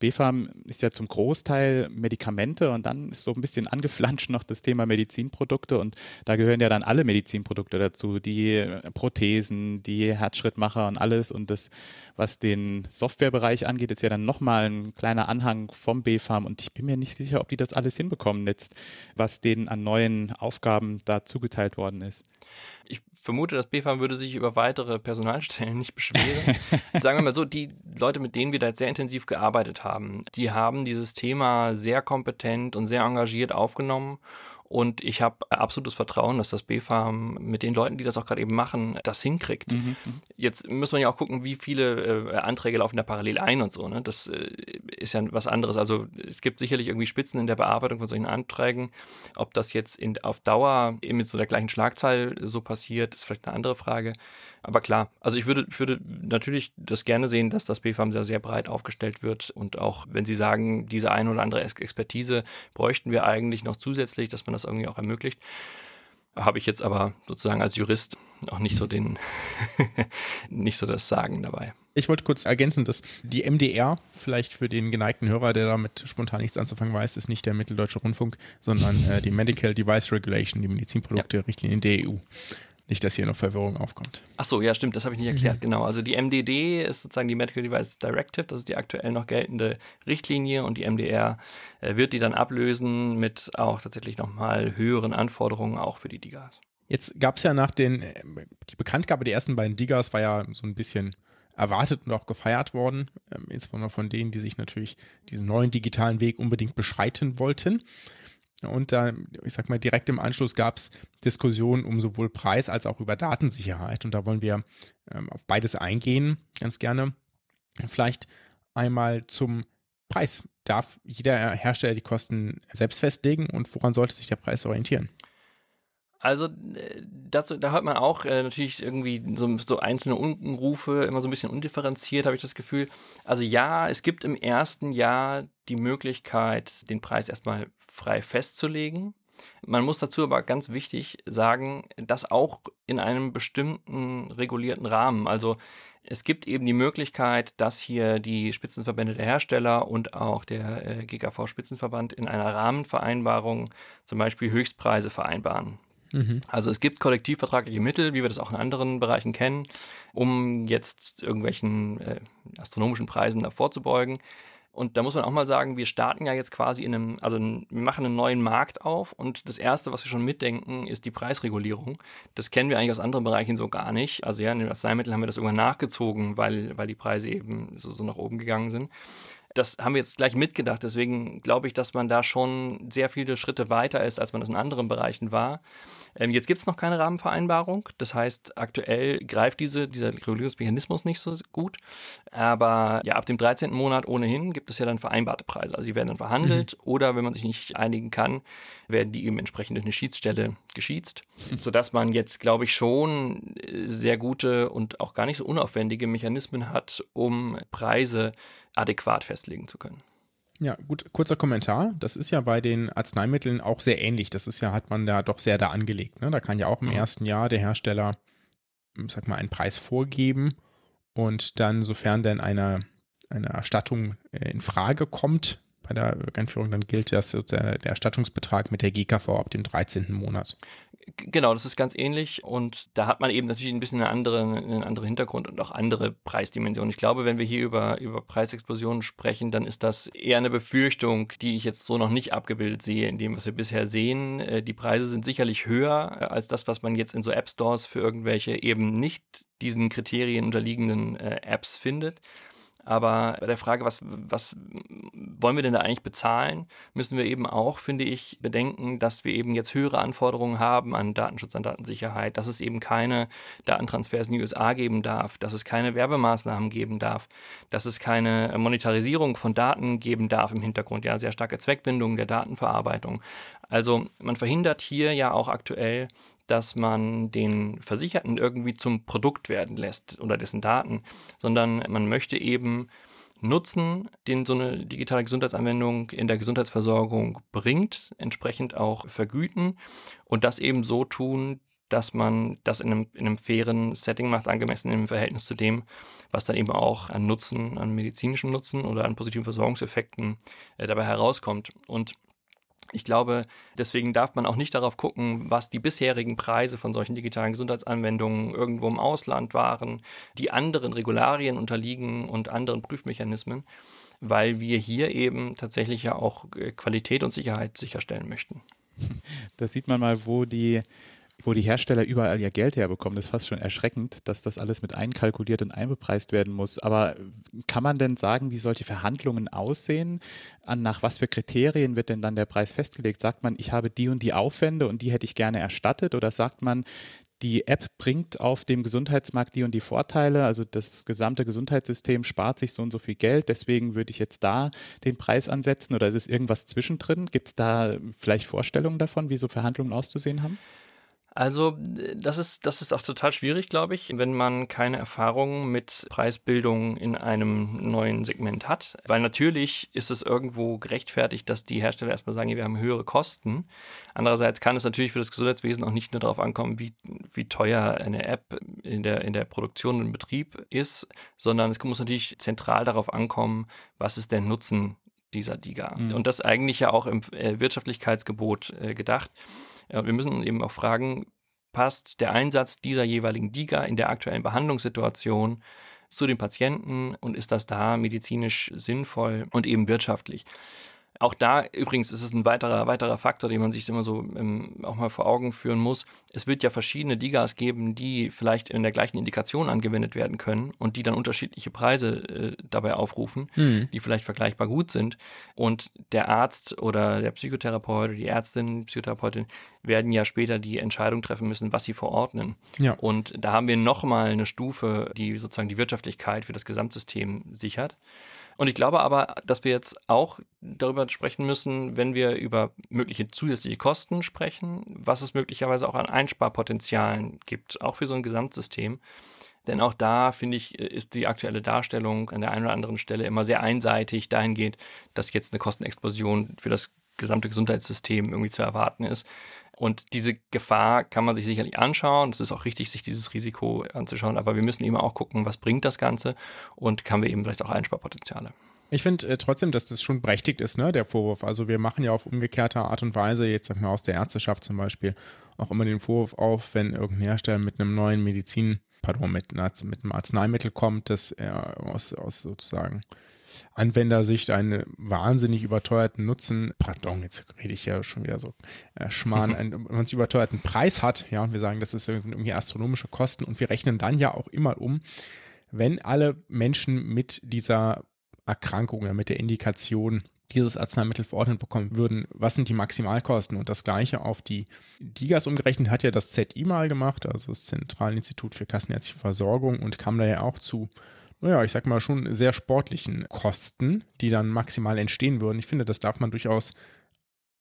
BfArM ist ja zum Großteil Medikamente und dann ist so ein bisschen angeflanscht noch das Thema Medizinprodukte und da gehören ja dann alle Medizinprodukte dazu, die Prothesen, die Herzschrittmacher und alles und das, was den Softwarebereich angeht, ist ja dann nochmal ein kleiner Anhang vom BfArM und ich bin mir nicht sicher, ob die das alles hinbekommen jetzt, was denen an neuen Aufgaben da zugeteilt worden ist. Ich vermute, das BfArM würde sich über weitere Personalstellen nicht beschweren. Sagen wir mal so, die Leute, mit denen wir da jetzt sehr intensiv gearbeitet haben, die haben dieses Thema sehr kompetent und sehr engagiert aufgenommen und ich habe absolutes Vertrauen, dass das BfArM mit den Leuten, die das auch gerade eben machen, das hinkriegt. Mhm, mhm. Jetzt muss man ja auch gucken, wie viele äh, Anträge laufen da parallel ein und so. Ne? Das äh, ist ja was anderes. Also es gibt sicherlich irgendwie Spitzen in der Bearbeitung von solchen Anträgen. Ob das jetzt in, auf Dauer eben mit so der gleichen Schlagzahl so passiert, ist vielleicht eine andere Frage. Aber klar, also ich würde, ich würde natürlich das gerne sehen, dass das BFAM sehr, sehr breit aufgestellt wird und auch wenn Sie sagen, diese eine oder andere Expertise bräuchten wir eigentlich noch zusätzlich, dass man das irgendwie auch ermöglicht. Habe ich jetzt aber sozusagen als Jurist auch nicht so den, nicht so das Sagen dabei. Ich wollte kurz ergänzen, dass die MDR, vielleicht für den geneigten Hörer, der damit spontan nichts anzufangen weiß, ist nicht der Mitteldeutsche Rundfunk, sondern äh, die Medical Device Regulation, die Medizinprodukte-Richtlinie der EU. Nicht, dass hier noch Verwirrung aufkommt. Ach so, ja, stimmt, das habe ich nicht erklärt. Mhm. Genau. Also die MDD ist sozusagen die Medical Device Directive, das ist die aktuell noch geltende Richtlinie und die MDR äh, wird die dann ablösen mit auch tatsächlich nochmal höheren Anforderungen auch für die DIGAs. Jetzt gab es ja nach den, äh, die Bekanntgabe der ersten beiden DIGAs war ja so ein bisschen erwartet und auch gefeiert worden, ähm, insbesondere von denen, die sich natürlich diesen neuen digitalen Weg unbedingt beschreiten wollten. Und da, ich sag mal, direkt im Anschluss gab es Diskussionen um sowohl Preis als auch über Datensicherheit. Und da wollen wir ähm, auf beides eingehen, ganz gerne. Vielleicht einmal zum Preis. Darf jeder Hersteller die Kosten selbst festlegen und woran sollte sich der Preis orientieren? Also äh, dazu, da hört man auch äh, natürlich irgendwie so, so, einzelne Unkenrufe, immer so ein bisschen undifferenziert, habe ich das Gefühl. Also ja, es gibt im ersten Jahr die Möglichkeit, den Preis erstmal frei festzulegen. Man muss dazu aber ganz wichtig sagen, dass auch in einem bestimmten regulierten Rahmen. Also es gibt eben die Möglichkeit, dass hier die Spitzenverbände der Hersteller und auch der äh, GKV-Spitzenverband in einer Rahmenvereinbarung zum Beispiel Höchstpreise vereinbaren. Mhm. Also es gibt kollektivvertragliche Mittel, wie wir das auch in anderen Bereichen kennen, um jetzt irgendwelchen äh, astronomischen Preisen davor zu beugen. Und da muss man auch mal sagen, wir starten ja jetzt quasi in einem, also wir machen einen neuen Markt auf und das Erste, was wir schon mitdenken, ist die Preisregulierung. Das kennen wir eigentlich aus anderen Bereichen so gar nicht. Also ja, in den Arzneimitteln haben wir das irgendwann nachgezogen, weil, weil die Preise eben so, so nach oben gegangen sind. Das haben wir jetzt gleich mitgedacht. Deswegen glaube ich, dass man da schon sehr viele Schritte weiter ist, als man das in anderen Bereichen war. Ähm, jetzt gibt es noch keine Rahmenvereinbarung. Das heißt, aktuell greift diese, dieser Regulierungsmechanismus nicht so gut. Aber ja, ab dem 13. Monat ohnehin gibt es ja dann vereinbarte Preise. Also die werden dann verhandelt mhm. oder wenn man sich nicht einigen kann, werden die eben entsprechend durch eine Schiedsstelle geschießt. Mhm. Sodass man jetzt, glaube ich, schon sehr gute und auch gar nicht so unaufwendige Mechanismen hat, um Preise adäquat festlegen zu können. Ja, gut, kurzer Kommentar. Das ist ja bei den Arzneimitteln auch sehr ähnlich. Das ist ja, hat man da doch sehr da angelegt. Ne? Da kann ja auch im mhm. ersten Jahr der Hersteller, sag mal, einen Preis vorgeben und dann, sofern denn eine, eine Erstattung äh, in Frage kommt, bei der Einführung, dann gilt das, der, der Erstattungsbetrag mit der GKV ab dem 13. Monat. Genau, das ist ganz ähnlich und da hat man eben natürlich ein bisschen einen anderen, einen anderen Hintergrund und auch andere Preisdimensionen. Ich glaube, wenn wir hier über, über Preisexplosionen sprechen, dann ist das eher eine Befürchtung, die ich jetzt so noch nicht abgebildet sehe in dem, was wir bisher sehen. Äh, die Preise sind sicherlich höher äh, als das, was man jetzt in so App Stores für irgendwelche eben nicht diesen Kriterien unterliegenden äh, Apps findet. Aber bei der Frage, was, was wollen wir denn da eigentlich bezahlen, müssen wir eben auch, finde ich, bedenken, dass wir eben jetzt höhere Anforderungen haben an Datenschutz, an Datensicherheit, dass es eben keine Datentransfers in die USA geben darf, dass es keine Werbemaßnahmen geben darf, dass es keine Monetarisierung von Daten geben darf im Hintergrund, ja, sehr starke Zweckbindung der Datenverarbeitung. Also man verhindert hier ja auch aktuell dass man den Versicherten irgendwie zum Produkt werden lässt oder dessen Daten, sondern man möchte eben Nutzen, den so eine digitale Gesundheitsanwendung in der Gesundheitsversorgung bringt, entsprechend auch vergüten und das eben so tun, dass man das in einem, in einem fairen Setting macht, angemessen im Verhältnis zu dem, was dann eben auch an Nutzen, an medizinischem Nutzen oder an positiven Versorgungseffekten äh, dabei herauskommt. Und ich glaube, deswegen darf man auch nicht darauf gucken, was die bisherigen Preise von solchen digitalen Gesundheitsanwendungen irgendwo im Ausland waren, die anderen Regularien unterliegen und anderen Prüfmechanismen, weil wir hier eben tatsächlich ja auch äh, Qualität und Sicherheit sicherstellen möchten. Da sieht man mal, wo die wo die Hersteller überall ihr Geld herbekommen. Das ist fast schon erschreckend, dass das alles mit einkalkuliert und einbepreist werden muss. Aber kann man denn sagen, wie solche Verhandlungen aussehen? An nach was für Kriterien wird denn dann der Preis festgelegt? Sagt man, ich habe die und die Aufwände und die hätte ich gerne erstattet? Oder sagt man, die App bringt auf dem Gesundheitsmarkt die und die Vorteile, also das gesamte Gesundheitssystem spart sich so und so viel Geld, deswegen würde ich jetzt da den Preis ansetzen oder ist es irgendwas zwischendrin? Gibt es da vielleicht Vorstellungen davon, wie so Verhandlungen auszusehen haben? Also, das ist, das ist auch total schwierig, glaube ich, wenn man keine Erfahrung mit Preisbildung in einem neuen Segment hat. Weil natürlich ist es irgendwo gerechtfertigt, dass die Hersteller erstmal sagen, wir haben höhere Kosten. Andererseits kann es natürlich für das Gesundheitswesen auch nicht nur darauf ankommen, wie, wie teuer eine App in der, in der Produktion und Betrieb ist, sondern es muss natürlich zentral darauf ankommen, was ist der Nutzen dieser DIGA. Mhm. Und das eigentlich ja auch im äh, Wirtschaftlichkeitsgebot äh, gedacht. Ja, wir müssen eben auch fragen, passt der Einsatz dieser jeweiligen DIGA in der aktuellen Behandlungssituation zu den Patienten und ist das da medizinisch sinnvoll und eben wirtschaftlich? Auch da übrigens ist es ein weiterer, weiterer Faktor, den man sich immer so ähm, auch mal vor Augen führen muss. Es wird ja verschiedene Digas geben, die vielleicht in der gleichen Indikation angewendet werden können und die dann unterschiedliche Preise äh, dabei aufrufen, mhm. die vielleicht vergleichbar gut sind. Und der Arzt oder der Psychotherapeut oder die Ärztin, Psychotherapeutin werden ja später die Entscheidung treffen müssen, was sie verordnen. Ja. Und da haben wir nochmal eine Stufe, die sozusagen die Wirtschaftlichkeit für das Gesamtsystem sichert. Und ich glaube aber, dass wir jetzt auch darüber sprechen müssen, wenn wir über mögliche zusätzliche Kosten sprechen, was es möglicherweise auch an Einsparpotenzialen gibt, auch für so ein Gesamtsystem. Denn auch da, finde ich, ist die aktuelle Darstellung an der einen oder anderen Stelle immer sehr einseitig dahingehend, dass jetzt eine Kostenexplosion für das gesamte Gesundheitssystem irgendwie zu erwarten ist. Und diese Gefahr kann man sich sicherlich anschauen. Es ist auch richtig, sich dieses Risiko anzuschauen. Aber wir müssen eben auch gucken, was bringt das Ganze und kann wir eben vielleicht auch Einsparpotenziale. Ich finde äh, trotzdem, dass das schon berechtigt ist, ne, der Vorwurf. Also wir machen ja auf umgekehrte Art und Weise, jetzt sag mal aus der Ärzteschaft zum Beispiel, auch immer den Vorwurf auf, wenn irgendein Hersteller mit einem neuen Medizin, pardon, mit, mit einem Arzneimittel kommt, das er aus, aus sozusagen Anwendersicht einen wahnsinnig überteuerten Nutzen, pardon, jetzt rede ich ja schon wieder so äh, schmarrn, einen wahnsinnig überteuerten Preis hat, ja, und wir sagen, das ist, sind irgendwie astronomische Kosten und wir rechnen dann ja auch immer um, wenn alle Menschen mit dieser Erkrankung oder mit der Indikation dieses Arzneimittel verordnet bekommen würden, was sind die Maximalkosten? Und das gleiche auf die DIGAS umgerechnet hat ja das ZI mal gemacht, also das Zentralinstitut für Kassenärztliche Versorgung und kam daher auch zu naja, ich sag mal schon sehr sportlichen Kosten, die dann maximal entstehen würden. Ich finde, das darf man durchaus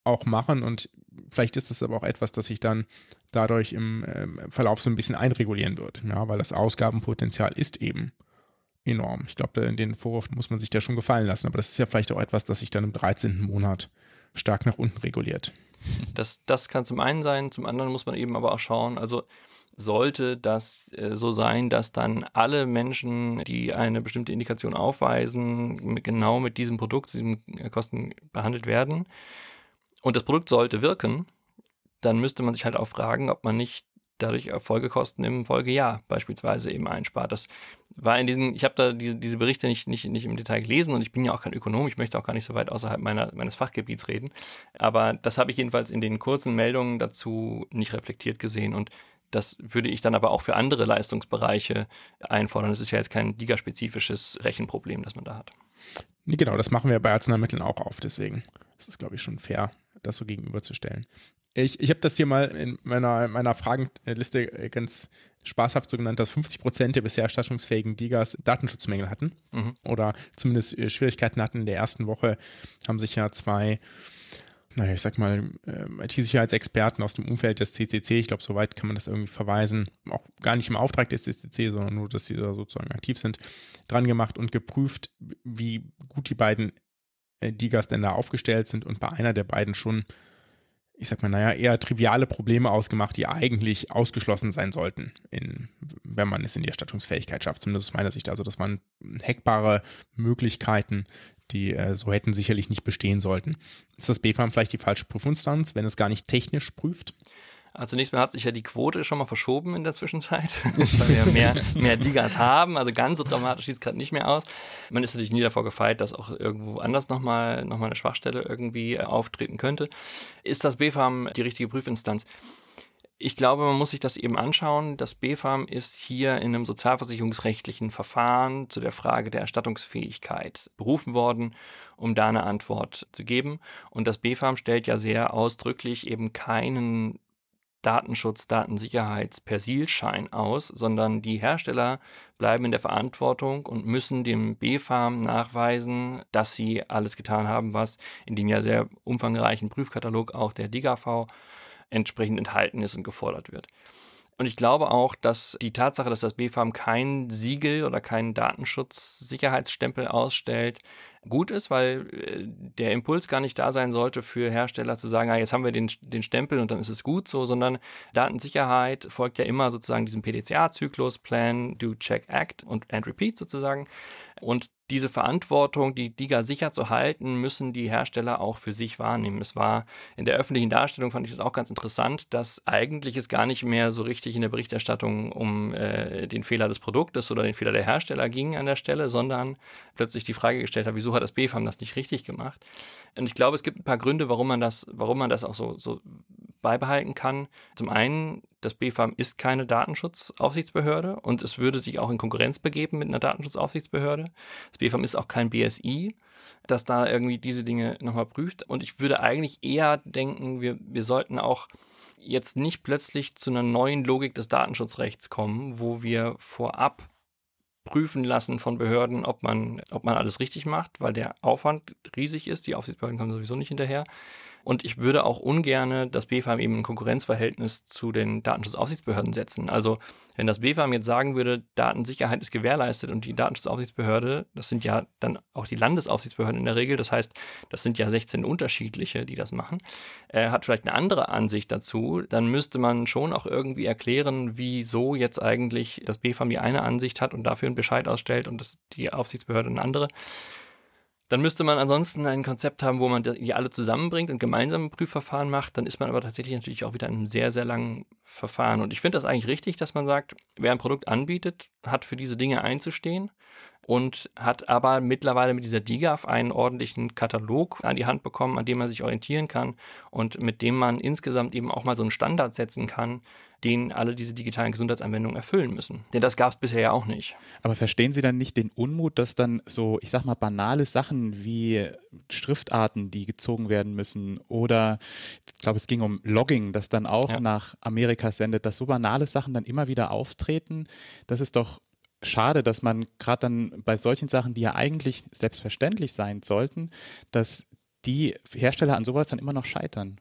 auch machen und vielleicht ist das aber auch etwas, das sich dann dadurch im äh, Verlauf so ein bisschen einregulieren wird, ja, weil das Ausgabenpotenzial ist eben enorm. Ich glaube, den Vorwurf muss man sich da schon gefallen lassen, aber das ist ja vielleicht auch etwas, das sich dann im 13. Monat stark nach unten reguliert. Das, das kann zum einen sein, zum anderen muss man eben aber auch schauen, also sollte das äh, so sein, dass dann alle Menschen, die eine bestimmte Indikation aufweisen, genau mit diesem Produkt, diesen äh, Kosten behandelt werden und das Produkt sollte wirken, dann müsste man sich halt auch fragen, ob man nicht dadurch Folgekosten im Folgejahr beispielsweise eben einspart. Das war in diesen, ich habe da diese, diese Berichte nicht, nicht, nicht im Detail gelesen und ich bin ja auch kein Ökonom, ich möchte auch gar nicht so weit außerhalb meiner, meines Fachgebiets reden. Aber das habe ich jedenfalls in den kurzen Meldungen dazu nicht reflektiert gesehen und das würde ich dann aber auch für andere Leistungsbereiche einfordern. Das ist ja jetzt kein ligaspezifisches Rechenproblem, das man da hat. Nee, genau, das machen wir bei Arzneimitteln auch auf. Deswegen ist es, glaube ich, schon fair, das so gegenüberzustellen. Ich, ich habe das hier mal in meiner, meiner Fragenliste ganz spaßhaft so genannt, dass 50 Prozent der bisher erstattungsfähigen Digas Datenschutzmängel hatten mhm. oder zumindest äh, Schwierigkeiten hatten. In der ersten Woche haben sich ja zwei naja, ich sag mal, äh, IT-Sicherheitsexperten aus dem Umfeld des CCC, ich glaube, soweit kann man das irgendwie verweisen, auch gar nicht im Auftrag des CCC, sondern nur, dass sie da sozusagen aktiv sind, dran gemacht und geprüft, wie gut die beiden äh, Digas denn da aufgestellt sind und bei einer der beiden schon ich sag mal, naja, eher triviale Probleme ausgemacht, die eigentlich ausgeschlossen sein sollten, in, wenn man es in die Erstattungsfähigkeit schafft. Zumindest aus meiner Sicht. Also, dass man hackbare Möglichkeiten, die äh, so hätten, sicherlich nicht bestehen sollten. Ist das BFAM vielleicht die falsche Prüfinstanz, wenn es gar nicht technisch prüft? Also zunächst mal hat sich ja die Quote schon mal verschoben in der Zwischenzeit, weil wir mehr, mehr Digas haben. Also ganz so dramatisch sieht es gerade nicht mehr aus. Man ist natürlich nie davor gefeit, dass auch irgendwo anders nochmal noch mal eine Schwachstelle irgendwie auftreten könnte. Ist das BFAM die richtige Prüfinstanz? Ich glaube, man muss sich das eben anschauen. Das BFAM ist hier in einem sozialversicherungsrechtlichen Verfahren zu der Frage der Erstattungsfähigkeit berufen worden, um da eine Antwort zu geben. Und das BFAM stellt ja sehr ausdrücklich eben keinen Datenschutz, Datensicherheitspersilschein aus, sondern die Hersteller bleiben in der Verantwortung und müssen dem BfArM nachweisen, dass sie alles getan haben, was in dem ja sehr umfangreichen Prüfkatalog auch der DIGAV entsprechend enthalten ist und gefordert wird. Und ich glaube auch, dass die Tatsache, dass das BfArM kein Siegel oder keinen Datenschutzsicherheitsstempel ausstellt, gut ist, weil äh, der Impuls gar nicht da sein sollte für Hersteller zu sagen, ah, jetzt haben wir den, den Stempel und dann ist es gut so, sondern Datensicherheit folgt ja immer sozusagen diesem PDCA-Zyklus, Plan, Do, Check, Act und and Repeat sozusagen. Und diese Verantwortung, die DIGA sicher zu halten, müssen die Hersteller auch für sich wahrnehmen. Es war in der öffentlichen Darstellung, fand ich das auch ganz interessant, dass eigentlich es gar nicht mehr so richtig in der Berichterstattung um äh, den Fehler des Produktes oder den Fehler der Hersteller ging an der Stelle, sondern plötzlich die Frage gestellt hat, wieso hat das BFAM das nicht richtig gemacht? Und ich glaube, es gibt ein paar Gründe, warum man das, warum man das auch so, so beibehalten kann. Zum einen, das BfArM ist keine Datenschutzaufsichtsbehörde und es würde sich auch in Konkurrenz begeben mit einer Datenschutzaufsichtsbehörde. Das BfArM ist auch kein BSI, das da irgendwie diese Dinge nochmal prüft. Und ich würde eigentlich eher denken, wir, wir sollten auch jetzt nicht plötzlich zu einer neuen Logik des Datenschutzrechts kommen, wo wir vorab prüfen lassen von Behörden, ob man, ob man alles richtig macht, weil der Aufwand riesig ist. Die Aufsichtsbehörden kommen sowieso nicht hinterher. Und ich würde auch ungern das BfArM eben ein Konkurrenzverhältnis zu den Datenschutzaufsichtsbehörden setzen. Also wenn das BfArM jetzt sagen würde, Datensicherheit ist gewährleistet und die Datenschutzaufsichtsbehörde, das sind ja dann auch die Landesaufsichtsbehörden in der Regel, das heißt, das sind ja 16 unterschiedliche, die das machen, äh, hat vielleicht eine andere Ansicht dazu, dann müsste man schon auch irgendwie erklären, wieso jetzt eigentlich das BfArM die eine Ansicht hat und dafür einen Bescheid ausstellt und das, die Aufsichtsbehörde eine andere. Dann müsste man ansonsten ein Konzept haben, wo man die alle zusammenbringt und gemeinsam Prüfverfahren macht. Dann ist man aber tatsächlich natürlich auch wieder in einem sehr, sehr langen Verfahren. Und ich finde das eigentlich richtig, dass man sagt, wer ein Produkt anbietet, hat für diese Dinge einzustehen und hat aber mittlerweile mit dieser DIGAF einen ordentlichen Katalog an die Hand bekommen, an dem man sich orientieren kann und mit dem man insgesamt eben auch mal so einen Standard setzen kann, den alle diese digitalen Gesundheitsanwendungen erfüllen müssen. Denn das gab es bisher ja auch nicht. Aber verstehen Sie dann nicht den Unmut, dass dann so, ich sag mal, banale Sachen wie Schriftarten, die gezogen werden müssen oder ich glaube, es ging um Logging, das dann auch ja. nach Amerika sendet, dass so banale Sachen dann immer wieder auftreten? Das ist doch schade, dass man gerade dann bei solchen Sachen, die ja eigentlich selbstverständlich sein sollten, dass die Hersteller an sowas dann immer noch scheitern.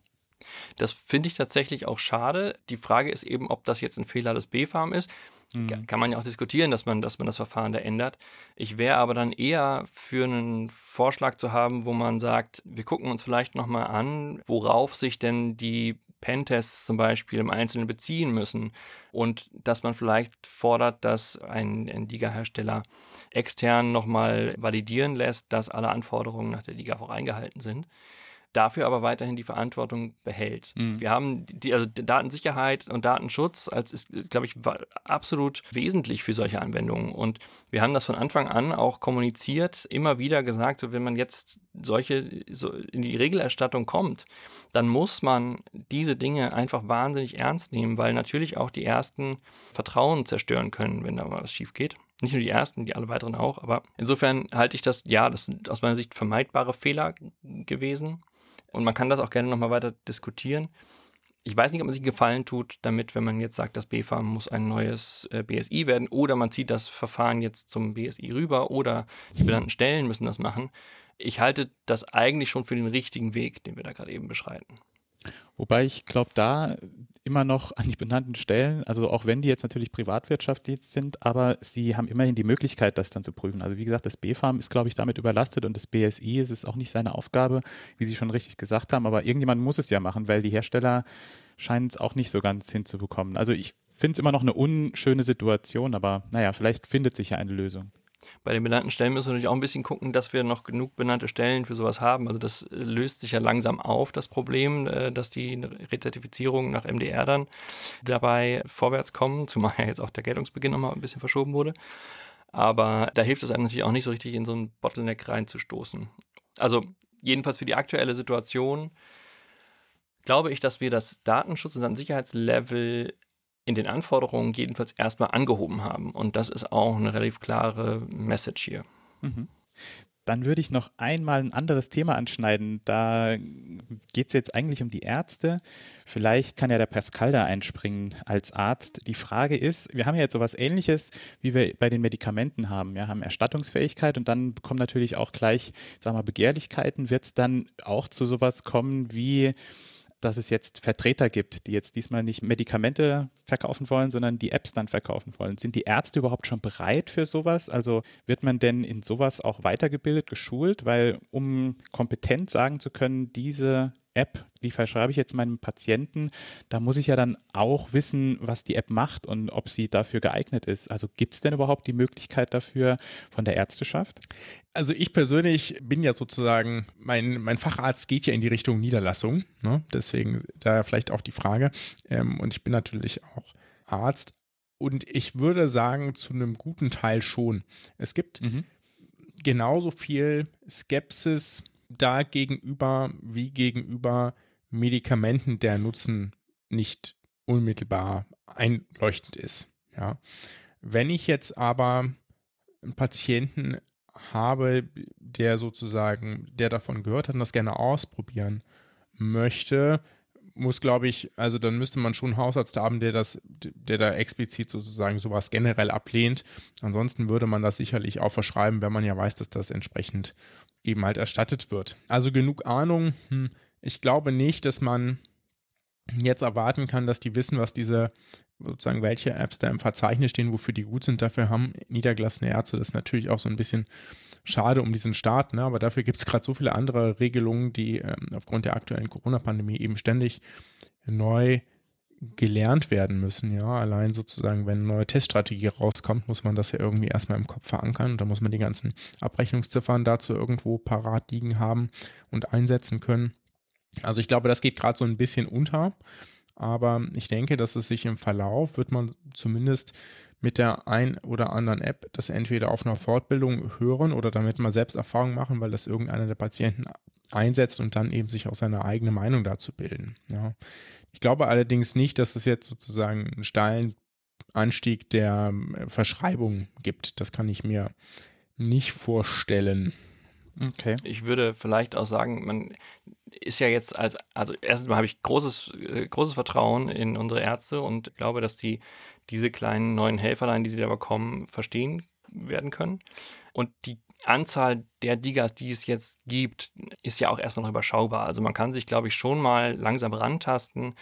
Das finde ich tatsächlich auch schade. Die Frage ist eben, ob das jetzt ein Fehler des B-Farm ist. Mhm. Kann man ja auch diskutieren, dass man, dass man das Verfahren da ändert. Ich wäre aber dann eher für einen Vorschlag zu haben, wo man sagt, wir gucken uns vielleicht nochmal an, worauf sich denn die Pentests zum Beispiel im Einzelnen beziehen müssen und dass man vielleicht fordert, dass ein, ein Liga-Hersteller extern nochmal validieren lässt, dass alle Anforderungen nach der Liga auch eingehalten sind dafür aber weiterhin die Verantwortung behält. Mhm. Wir haben die also Datensicherheit und Datenschutz als ist, glaube ich, absolut wesentlich für solche Anwendungen. Und wir haben das von Anfang an auch kommuniziert, immer wieder gesagt, so wenn man jetzt solche so in die Regelerstattung kommt, dann muss man diese Dinge einfach wahnsinnig ernst nehmen, weil natürlich auch die ersten Vertrauen zerstören können, wenn da mal was schief geht. Nicht nur die ersten, die alle weiteren auch, aber insofern halte ich das, ja, das sind aus meiner Sicht vermeidbare Fehler gewesen. Und man kann das auch gerne nochmal weiter diskutieren. Ich weiß nicht, ob man sich einen Gefallen tut, damit, wenn man jetzt sagt, das BFAM muss ein neues äh, BSI werden oder man zieht das Verfahren jetzt zum BSI rüber oder die benannten Stellen müssen das machen. Ich halte das eigentlich schon für den richtigen Weg, den wir da gerade eben beschreiten. Wobei ich glaube, da immer noch an die benannten Stellen, also auch wenn die jetzt natürlich privatwirtschaftlich sind, aber sie haben immerhin die Möglichkeit, das dann zu prüfen. Also wie gesagt, das BfArM ist, glaube ich, damit überlastet und das BSI es ist auch nicht seine Aufgabe, wie Sie schon richtig gesagt haben, aber irgendjemand muss es ja machen, weil die Hersteller scheinen es auch nicht so ganz hinzubekommen. Also ich finde es immer noch eine unschöne Situation, aber naja, vielleicht findet sich ja eine Lösung. Bei den benannten Stellen müssen wir natürlich auch ein bisschen gucken, dass wir noch genug benannte Stellen für sowas haben. Also das löst sich ja langsam auf, das Problem, äh, dass die Rezertifizierung nach MDR dann dabei vorwärts kommen, zumal ja jetzt auch der Geltungsbeginn nochmal ein bisschen verschoben wurde. Aber da hilft es einem natürlich auch nicht so richtig in so einen Bottleneck reinzustoßen. Also jedenfalls für die aktuelle Situation glaube ich, dass wir das Datenschutz- und Sicherheitslevel in den Anforderungen jedenfalls erstmal angehoben haben. Und das ist auch eine relativ klare Message hier. Mhm. Dann würde ich noch einmal ein anderes Thema anschneiden. Da geht es jetzt eigentlich um die Ärzte. Vielleicht kann ja der Pascal da einspringen als Arzt. Die Frage ist, wir haben ja jetzt sowas ähnliches, wie wir bei den Medikamenten haben. Wir haben Erstattungsfähigkeit und dann bekommen natürlich auch gleich, sagen wir mal, Begehrlichkeiten. Wird es dann auch zu sowas kommen wie dass es jetzt Vertreter gibt, die jetzt diesmal nicht Medikamente verkaufen wollen, sondern die Apps dann verkaufen wollen. Sind die Ärzte überhaupt schon bereit für sowas? Also wird man denn in sowas auch weitergebildet, geschult? Weil um kompetent sagen zu können, diese App, die verschreibe ich jetzt meinem Patienten, da muss ich ja dann auch wissen, was die App macht und ob sie dafür geeignet ist. Also gibt es denn überhaupt die Möglichkeit dafür von der Ärzteschaft? Also ich persönlich bin ja sozusagen, mein, mein Facharzt geht ja in die Richtung Niederlassung, ne? deswegen da vielleicht auch die Frage. Ähm, und ich bin natürlich auch Arzt und ich würde sagen, zu einem guten Teil schon. Es gibt mhm. genauso viel Skepsis da gegenüber wie gegenüber Medikamenten, der Nutzen nicht unmittelbar einleuchtend ist. Ja. Wenn ich jetzt aber einen Patienten habe, der sozusagen, der davon gehört hat und das gerne ausprobieren möchte, muss, glaube ich, also dann müsste man schon einen Hausarzt haben, der das, der da explizit sozusagen sowas generell ablehnt. Ansonsten würde man das sicherlich auch verschreiben, wenn man ja weiß, dass das entsprechend eben halt erstattet wird. Also genug Ahnung. Hm, ich glaube nicht, dass man jetzt erwarten kann, dass die wissen, was diese sozusagen welche Apps da im Verzeichnis stehen, wofür die gut sind. Dafür haben niedergelassene Ärzte das natürlich auch so ein bisschen schade um diesen Start, ne? aber dafür gibt es gerade so viele andere Regelungen, die ähm, aufgrund der aktuellen Corona-Pandemie eben ständig neu gelernt werden müssen. Ja, allein sozusagen, wenn eine neue Teststrategie rauskommt, muss man das ja irgendwie erstmal im Kopf verankern und da muss man die ganzen Abrechnungsziffern dazu irgendwo parat liegen haben und einsetzen können. Also ich glaube, das geht gerade so ein bisschen unter. Aber ich denke, dass es sich im Verlauf wird man zumindest mit der ein oder anderen App das entweder auf einer Fortbildung hören oder damit mal selbst Erfahrung machen, weil das irgendeiner der Patienten einsetzt und dann eben sich auch seine eigene Meinung dazu bilden. Ja. Ich glaube allerdings nicht, dass es jetzt sozusagen einen steilen Anstieg der äh, Verschreibung gibt. Das kann ich mir nicht vorstellen. Okay. Ich würde vielleicht auch sagen, man ist ja jetzt als, also erstens habe ich großes, äh, großes Vertrauen in unsere Ärzte und glaube, dass die diese kleinen neuen Helferlein, die sie da bekommen, verstehen werden können. Und die Anzahl der Digas, die es jetzt gibt, ist ja auch erstmal noch überschaubar. Also man kann sich, glaube ich, schon mal langsam rantasten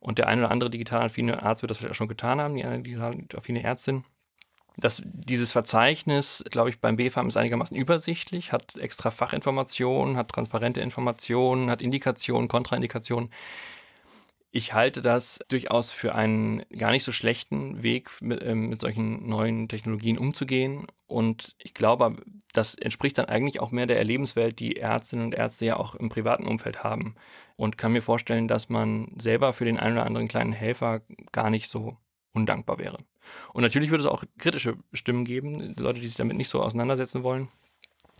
und der eine oder andere digital affine Arzt wird das vielleicht auch schon getan haben, die eine digital affine Ärztin das, dieses Verzeichnis, glaube ich, beim BFAM ist einigermaßen übersichtlich, hat extra Fachinformationen, hat transparente Informationen, hat Indikationen, Kontraindikationen. Ich halte das durchaus für einen gar nicht so schlechten Weg, mit, äh, mit solchen neuen Technologien umzugehen. Und ich glaube, das entspricht dann eigentlich auch mehr der Erlebenswelt, die Ärztinnen und Ärzte ja auch im privaten Umfeld haben. Und kann mir vorstellen, dass man selber für den einen oder anderen kleinen Helfer gar nicht so undankbar wäre. Und natürlich würde es auch kritische Stimmen geben, Leute, die sich damit nicht so auseinandersetzen wollen.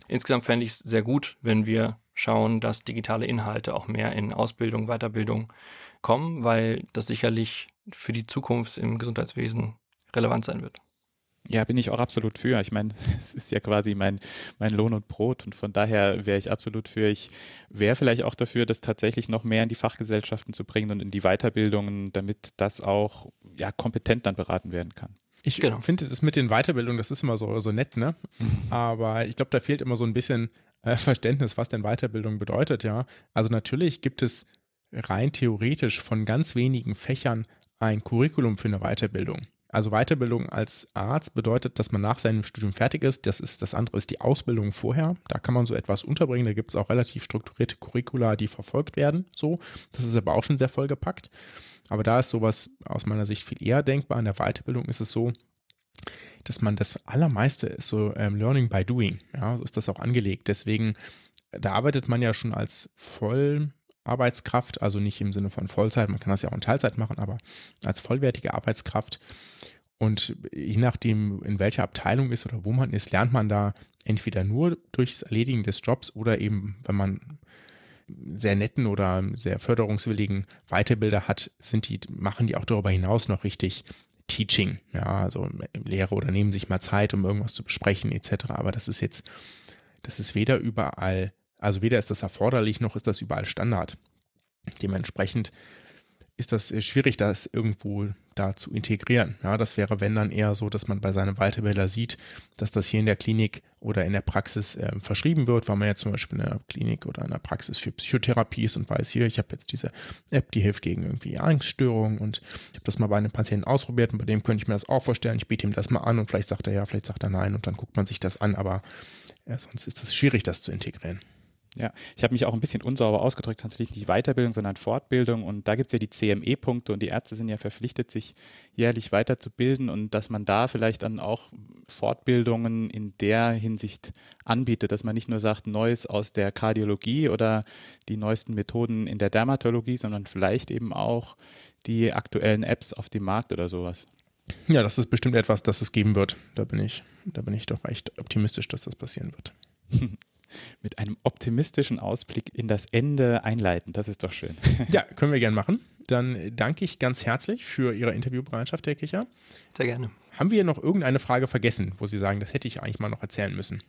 Insgesamt fände ich es sehr gut, wenn wir schauen, dass digitale Inhalte auch mehr in Ausbildung, Weiterbildung kommen, weil das sicherlich für die Zukunft im Gesundheitswesen relevant sein wird. Ja, bin ich auch absolut für. Ich meine, es ist ja quasi mein, mein Lohn und Brot und von daher wäre ich absolut für. Ich wäre vielleicht auch dafür, das tatsächlich noch mehr in die Fachgesellschaften zu bringen und in die Weiterbildungen, damit das auch ja, kompetent dann beraten werden kann. Ich genau. finde, es ist mit den Weiterbildungen, das ist immer so, so nett, ne? Mhm. Aber ich glaube, da fehlt immer so ein bisschen äh, Verständnis, was denn Weiterbildung bedeutet, ja. Also natürlich gibt es rein theoretisch von ganz wenigen Fächern ein Curriculum für eine Weiterbildung. Also Weiterbildung als Arzt bedeutet, dass man nach seinem Studium fertig ist. Das ist das andere ist die Ausbildung vorher. Da kann man so etwas unterbringen. Da gibt es auch relativ strukturierte Curricula, die verfolgt werden. So, das ist aber auch schon sehr vollgepackt. Aber da ist sowas aus meiner Sicht viel eher denkbar. In der Weiterbildung ist es so, dass man das allermeiste ist so ähm, Learning by Doing. Ja, so ist das auch angelegt. Deswegen, da arbeitet man ja schon als voll Arbeitskraft, also nicht im Sinne von Vollzeit, man kann das ja auch in Teilzeit machen, aber als vollwertige Arbeitskraft. Und je nachdem, in welcher Abteilung ist oder wo man ist, lernt man da entweder nur durchs Erledigen des Jobs oder eben, wenn man sehr netten oder sehr förderungswilligen Weiterbilder hat, sind die, machen die auch darüber hinaus noch richtig Teaching, ja, also Lehre oder nehmen sich mal Zeit, um irgendwas zu besprechen, etc. Aber das ist jetzt, das ist weder überall also weder ist das erforderlich, noch ist das überall Standard. Dementsprechend ist das äh, schwierig, das irgendwo da zu integrieren. Ja, das wäre, wenn dann eher so, dass man bei seinem Weiterbilder sieht, dass das hier in der Klinik oder in der Praxis äh, verschrieben wird, weil man ja zum Beispiel in der Klinik oder in der Praxis für Psychotherapie ist und weiß hier, ich habe jetzt diese App, die hilft gegen irgendwie Angststörungen und ich habe das mal bei einem Patienten ausprobiert und bei dem könnte ich mir das auch vorstellen. Ich biete ihm das mal an und vielleicht sagt er ja, vielleicht sagt er nein und dann guckt man sich das an, aber ja, sonst ist es schwierig, das zu integrieren. Ja, ich habe mich auch ein bisschen unsauber ausgedrückt, natürlich nicht Weiterbildung, sondern Fortbildung. Und da gibt es ja die CME-Punkte und die Ärzte sind ja verpflichtet, sich jährlich weiterzubilden und dass man da vielleicht dann auch Fortbildungen in der Hinsicht anbietet, dass man nicht nur sagt, Neues aus der Kardiologie oder die neuesten Methoden in der Dermatologie, sondern vielleicht eben auch die aktuellen Apps auf dem Markt oder sowas. Ja, das ist bestimmt etwas, das es geben wird. Da bin ich, da bin ich doch recht optimistisch, dass das passieren wird. mit einem optimistischen Ausblick in das Ende einleiten. Das ist doch schön. Ja, können wir gerne machen. Dann danke ich ganz herzlich für Ihre Interviewbereitschaft, Herr Kicher. Sehr gerne. Haben wir noch irgendeine Frage vergessen, wo Sie sagen, das hätte ich eigentlich mal noch erzählen müssen?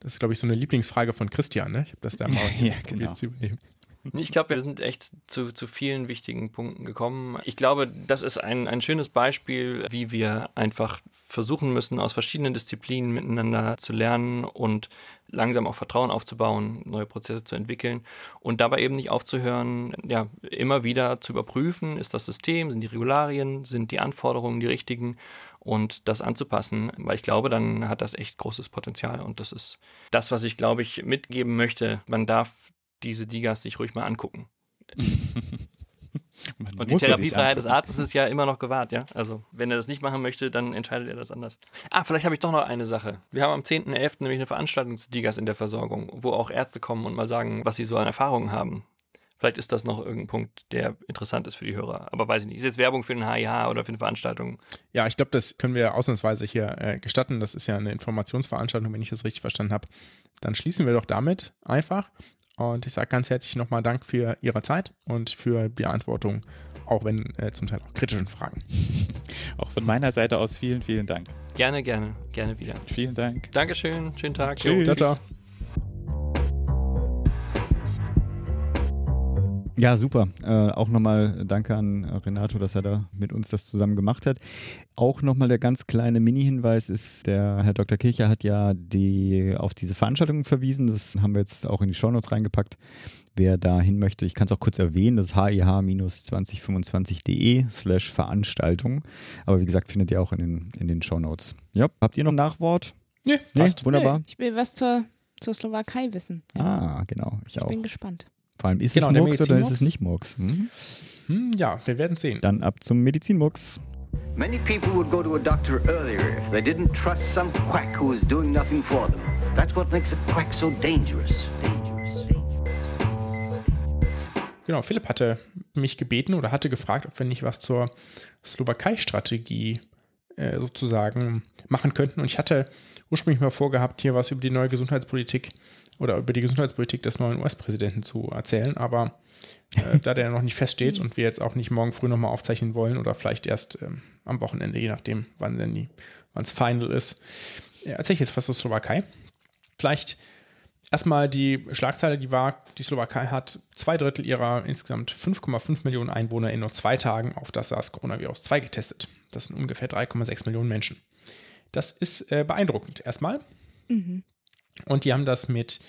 Das ist, glaube ich, so eine Lieblingsfrage von Christian. Ne? Ich habe das da mal ja, genau. zu übernehmen. Ich glaube, wir sind echt zu, zu vielen wichtigen Punkten gekommen. Ich glaube, das ist ein, ein schönes Beispiel, wie wir einfach versuchen müssen, aus verschiedenen Disziplinen miteinander zu lernen und langsam auch Vertrauen aufzubauen, neue Prozesse zu entwickeln und dabei eben nicht aufzuhören, ja, immer wieder zu überprüfen, ist das System, sind die Regularien, sind die Anforderungen die richtigen und das anzupassen, weil ich glaube, dann hat das echt großes Potenzial und das ist das, was ich glaube ich mitgeben möchte. Man darf diese Digas sich ruhig mal angucken. und die Therapiefreiheit des Arztes ist ja immer noch gewahrt, ja. Also, wenn er das nicht machen möchte, dann entscheidet er das anders. Ah, vielleicht habe ich doch noch eine Sache. Wir haben am 10.11. nämlich eine Veranstaltung zu Digas in der Versorgung, wo auch Ärzte kommen und mal sagen, was sie so an Erfahrungen haben. Vielleicht ist das noch irgendein Punkt, der interessant ist für die Hörer. Aber weiß ich nicht. Ist jetzt Werbung für einen HIH oder für eine Veranstaltung? Ja, ich glaube, das können wir ausnahmsweise hier äh, gestatten. Das ist ja eine Informationsveranstaltung, wenn ich das richtig verstanden habe. Dann schließen wir doch damit einfach. Und ich sage ganz herzlich nochmal Dank für Ihre Zeit und für die Beantwortung, auch wenn äh, zum Teil auch kritischen Fragen. auch von meiner Seite aus vielen, vielen Dank. Gerne, gerne, gerne wieder. Vielen Dank. Dankeschön, schönen Tag. Tschüss. Ciao, ciao. Ja, super. Äh, auch nochmal danke an Renato, dass er da mit uns das zusammen gemacht hat. Auch nochmal der ganz kleine Mini-Hinweis ist, der Herr Dr. Kircher hat ja die, auf diese Veranstaltung verwiesen. Das haben wir jetzt auch in die Shownotes reingepackt. Wer da hin möchte, ich kann es auch kurz erwähnen, das ist hih-2025.de slash Veranstaltung. Aber wie gesagt, findet ihr auch in den, in den Shownotes. Ja, habt ihr noch ein Nachwort? Nee, passt. Nee, wunderbar. Nee, ich will was zur, zur Slowakei wissen. Ja. Ah, genau. Ich, ich auch. bin gespannt. Vor allem, ist genau, es Murks oder ist es nicht Murks? Hm? Hm, ja, wir werden sehen. Dann ab zum Medizinmurks. Many people would go to a doctor earlier if they didn't trust some quack who is doing nothing for them. That's what makes a quack so dangerous. Genau, Philipp hatte mich gebeten oder hatte gefragt, ob wir nicht was zur Slowakei-Strategie äh, sozusagen machen könnten. Und ich hatte ursprünglich mal vorgehabt, hier was über die neue Gesundheitspolitik oder über die Gesundheitspolitik des neuen US-Präsidenten zu erzählen, aber äh, da der noch nicht feststeht und wir jetzt auch nicht morgen früh nochmal aufzeichnen wollen oder vielleicht erst ähm, am Wochenende, je nachdem, wann denn wann es final ist, äh, erzähle ich jetzt was zur Slowakei. Vielleicht erstmal die Schlagzeile, die war, die Slowakei hat zwei Drittel ihrer insgesamt 5,5 Millionen Einwohner in nur zwei Tagen auf das SARS-Coronavirus 2 getestet. Das sind ungefähr 3,6 Millionen Menschen. Das ist äh, beeindruckend erstmal. Mhm. Und die haben das mit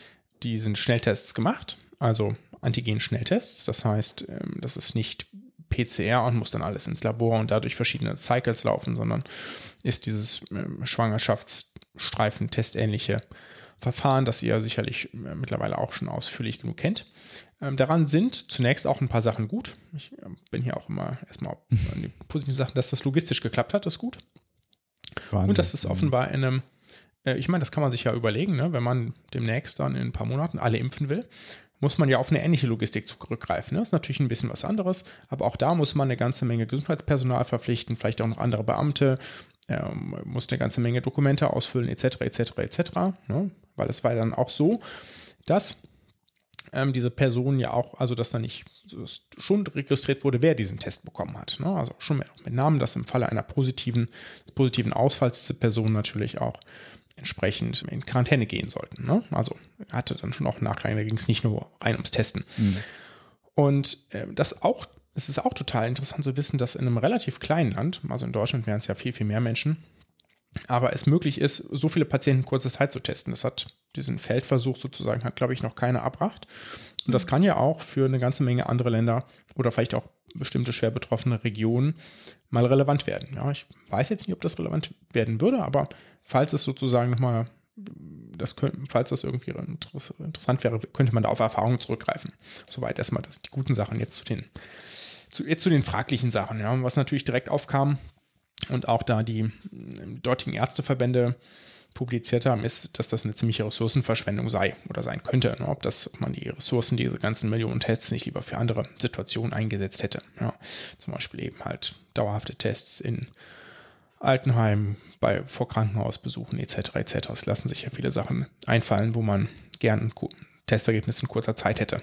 diesen Schnelltests gemacht. Also Antigen-Schnelltests. Das heißt, ähm, das ist nicht PCR und muss dann alles ins Labor und dadurch verschiedene Cycles laufen, sondern ist dieses ähm, Schwangerschaftsstreifen-testähnliche Verfahren, das ihr sicherlich äh, mittlerweile auch schon ausführlich genug kennt. Ähm, daran sind zunächst auch ein paar Sachen gut. Ich bin hier auch immer erstmal an die positiven Sachen, dass das logistisch geklappt hat, ist gut. Wahnsinn. Und dass es offenbar in einem, ich meine, das kann man sich ja überlegen, ne? wenn man demnächst dann in ein paar Monaten alle impfen will, muss man ja auf eine ähnliche Logistik zurückgreifen. Ne? Das ist natürlich ein bisschen was anderes, aber auch da muss man eine ganze Menge Gesundheitspersonal verpflichten, vielleicht auch noch andere Beamte, ähm, muss eine ganze Menge Dokumente ausfüllen, etc., etc., etc. Ne? Weil es war dann auch so, dass ähm, diese Person ja auch, also dass da nicht dass schon registriert wurde, wer diesen Test bekommen hat. Ne? Also schon mit, mit Namen, dass im Falle einer positiven, positiven Ausfalls diese Person natürlich auch entsprechend in Quarantäne gehen sollten. Ne? Also hatte dann schon auch Nachklang, da ging es nicht nur rein ums Testen. Mhm. Und äh, das auch, es ist auch total interessant zu wissen, dass in einem relativ kleinen Land, also in Deutschland wären es ja viel, viel mehr Menschen, aber es möglich ist, so viele Patienten in kurzer Zeit zu testen. Das hat diesen Feldversuch sozusagen, hat, glaube ich, noch keiner erbracht. Und das kann ja auch für eine ganze Menge andere Länder oder vielleicht auch bestimmte schwer betroffene Regionen mal relevant werden. Ja, ich weiß jetzt nicht, ob das relevant werden würde, aber falls es sozusagen nochmal, das könnte, falls das irgendwie interessant wäre, könnte man da auf Erfahrungen zurückgreifen. Soweit erstmal das, die guten Sachen jetzt zu den, zu, jetzt zu den fraglichen Sachen. Ja, was natürlich direkt aufkam und auch da die dortigen Ärzteverbände publiziert haben, ist, dass das eine ziemliche Ressourcenverschwendung sei oder sein könnte. Ne? Ob, das, ob man die Ressourcen, diese ganzen Millionen Tests nicht lieber für andere Situationen eingesetzt hätte. Ja? Zum Beispiel eben halt dauerhafte Tests in Altenheim, bei vor Krankenhausbesuchen etc. etc. Es lassen sich ja viele Sachen einfallen, wo man gern ein Testergebnis in kurzer Zeit hätte.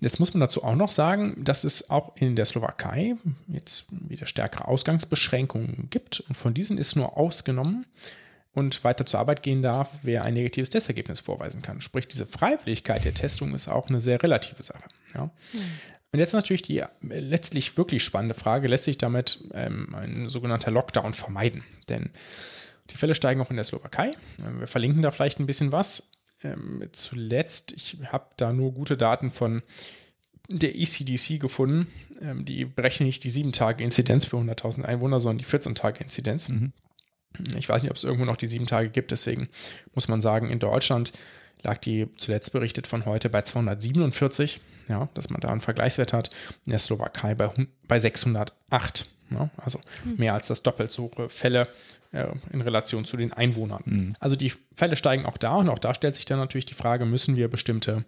Jetzt muss man dazu auch noch sagen, dass es auch in der Slowakei jetzt wieder stärkere Ausgangsbeschränkungen gibt und von diesen ist nur ausgenommen und weiter zur Arbeit gehen darf, wer ein negatives Testergebnis vorweisen kann. Sprich, diese Freiwilligkeit der Testung ist auch eine sehr relative Sache. Ja. Mhm. Und jetzt natürlich die äh, letztlich wirklich spannende Frage, lässt sich damit ähm, ein sogenannter Lockdown vermeiden? Denn die Fälle steigen auch in der Slowakei. Äh, wir verlinken da vielleicht ein bisschen was. Ähm, zuletzt, ich habe da nur gute Daten von der ECDC gefunden. Ähm, die berechnen nicht die 7-Tage-Inzidenz für 100.000 Einwohner, sondern die 14-Tage-Inzidenz. Mhm. Ich weiß nicht, ob es irgendwo noch die 7 Tage gibt, deswegen muss man sagen, in Deutschland lag die zuletzt berichtet von heute bei 247, ja, dass man da einen Vergleichswert hat. In der Slowakei bei, bei 608, ja, also mhm. mehr als das doppelt so hohe Fälle äh, in Relation zu den Einwohnern. Mhm. Also die Fälle steigen auch da und auch da stellt sich dann natürlich die Frage, müssen wir bestimmte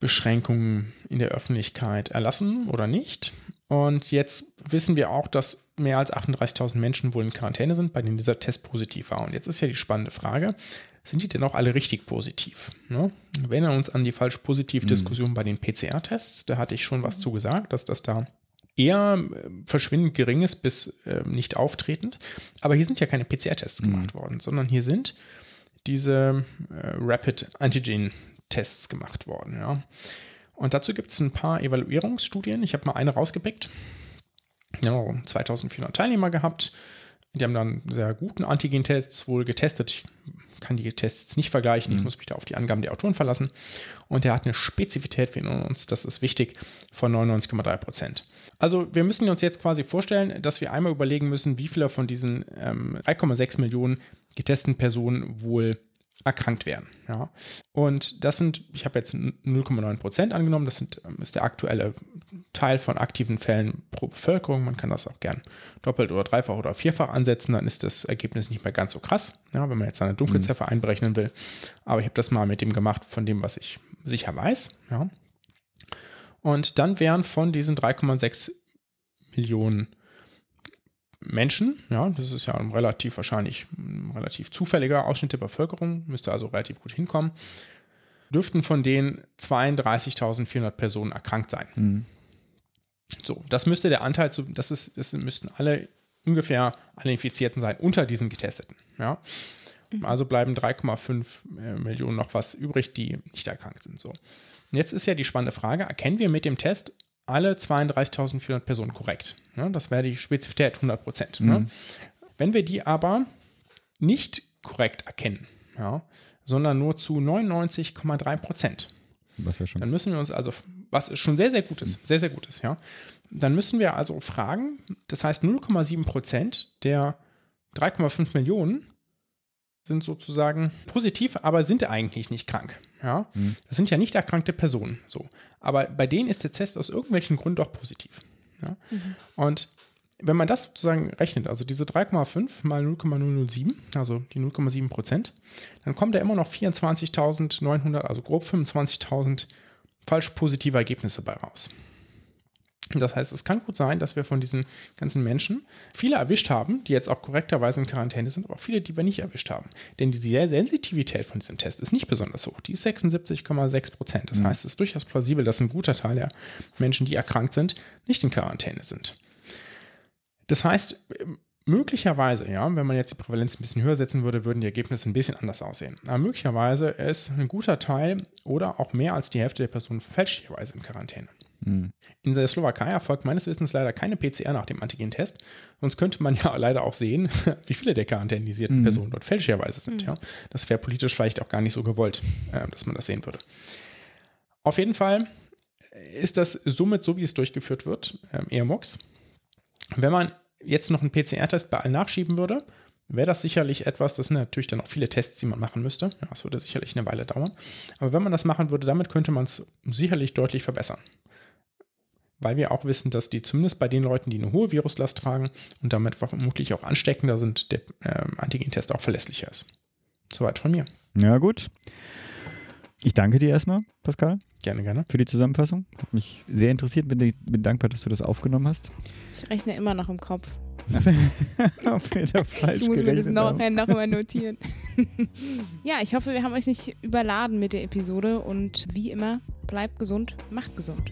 Beschränkungen in der Öffentlichkeit erlassen oder nicht? Und jetzt wissen wir auch, dass mehr als 38.000 Menschen wohl in Quarantäne sind, bei denen dieser Test positiv war. Und jetzt ist ja die spannende Frage, sind die denn auch alle richtig positiv? Ne? Wir erinnern uns an die falsch-positiv-Diskussion mhm. bei den PCR-Tests. Da hatte ich schon was zugesagt, dass das da eher äh, verschwindend gering ist bis äh, nicht auftretend. Aber hier sind ja keine PCR-Tests mhm. gemacht worden, sondern hier sind diese äh, Rapid Antigen-Tests gemacht worden. Ja. Und dazu gibt es ein paar Evaluierungsstudien. Ich habe mal eine rausgepickt. Ja, 2400 Teilnehmer gehabt. Die haben dann sehr guten Antigen-Tests wohl getestet. Ich kann die Tests nicht vergleichen. Mhm. Ich muss mich da auf die Angaben der Autoren verlassen. Und der hat eine Spezifität für uns, das ist wichtig, von 99,3 Prozent. Also wir müssen uns jetzt quasi vorstellen, dass wir einmal überlegen müssen, wie viele von diesen ähm, 3,6 Millionen getesteten Personen wohl erkrankt werden. Ja. Und das sind, ich habe jetzt 0,9 Prozent angenommen, das sind, ähm, ist der aktuelle Teil von aktiven Fällen pro Bevölkerung. Man kann das auch gern doppelt oder dreifach oder vierfach ansetzen, dann ist das Ergebnis nicht mehr ganz so krass, ja, wenn man jetzt eine Dunkelziffer mhm. einberechnen will. Aber ich habe das mal mit dem gemacht, von dem, was ich sicher weiß. Ja. Und dann wären von diesen 3,6 Millionen Menschen, ja, das ist ja ein relativ wahrscheinlich ein relativ zufälliger Ausschnitt der Bevölkerung, müsste also relativ gut hinkommen, dürften von denen 32.400 Personen erkrankt sein. Mhm. So, das müsste der Anteil zu, das ist, das müssten alle ungefähr alle Infizierten sein unter diesen Getesteten. Ja. Mhm. Also bleiben 3,5 äh, Millionen noch was übrig, die nicht erkrankt sind. So. Und jetzt ist ja die spannende Frage: Erkennen wir mit dem Test alle 32.400 Personen korrekt. Ne? Das wäre die Spezifität 100 Prozent. Ne? Mhm. Wenn wir die aber nicht korrekt erkennen, ja, sondern nur zu 99,3 Prozent, ja. Dann müssen wir uns also, was schon sehr, sehr gut ist, sehr, sehr gut ist, ja. Dann müssen wir also fragen, das heißt 0,7 Prozent der 3,5 Millionen sind sozusagen positiv, aber sind eigentlich nicht krank. Ja? Mhm. Das sind ja nicht erkrankte Personen. So. Aber bei denen ist der Test aus irgendwelchen Gründen doch positiv. Ja? Und wenn man das sozusagen rechnet, also diese 3,5 mal 0,007, also die 0,7 Prozent, dann kommt da immer noch 24.900, also grob 25.000 falsch positive Ergebnisse bei raus. Das heißt, es kann gut sein, dass wir von diesen ganzen Menschen viele erwischt haben, die jetzt auch korrekterweise in Quarantäne sind, aber auch viele, die wir nicht erwischt haben. Denn die Sensitivität von diesem Test ist nicht besonders hoch. Die ist 76,6 Prozent. Das heißt, es ist durchaus plausibel, dass ein guter Teil der Menschen, die erkrankt sind, nicht in Quarantäne sind. Das heißt, möglicherweise, ja, wenn man jetzt die Prävalenz ein bisschen höher setzen würde, würden die Ergebnisse ein bisschen anders aussehen. Aber möglicherweise ist ein guter Teil oder auch mehr als die Hälfte der Personen fälschlicherweise in Quarantäne. In der Slowakei erfolgt meines Wissens leider keine PCR nach dem Antigentest. Sonst könnte man ja leider auch sehen, wie viele der quarantänisierten Personen dort fälschlicherweise sind. Ja. Das wäre politisch vielleicht auch gar nicht so gewollt, äh, dass man das sehen würde. Auf jeden Fall ist das somit, so wie es durchgeführt wird, ähm, eher Mux. Wenn man jetzt noch einen PCR-Test bei allen nachschieben würde, wäre das sicherlich etwas, das sind natürlich dann auch viele Tests, die man machen müsste. Ja, das würde sicherlich eine Weile dauern. Aber wenn man das machen würde, damit könnte man es sicherlich deutlich verbessern. Weil wir auch wissen, dass die zumindest bei den Leuten, die eine hohe Viruslast tragen und damit vermutlich auch ansteckender sind, der ähm, Antigentest auch verlässlicher ist. Soweit von mir. Ja, gut. Ich danke dir erstmal, Pascal, Gerne, gerne. für die Zusammenfassung. Hat mich sehr interessiert. Bin, bin dankbar, dass du das aufgenommen hast. Ich rechne immer noch im Kopf. Ich muss mir das gerechnet noch, haben. noch mal notieren. ja, ich hoffe, wir haben euch nicht überladen mit der Episode und wie immer, bleibt gesund, macht gesund.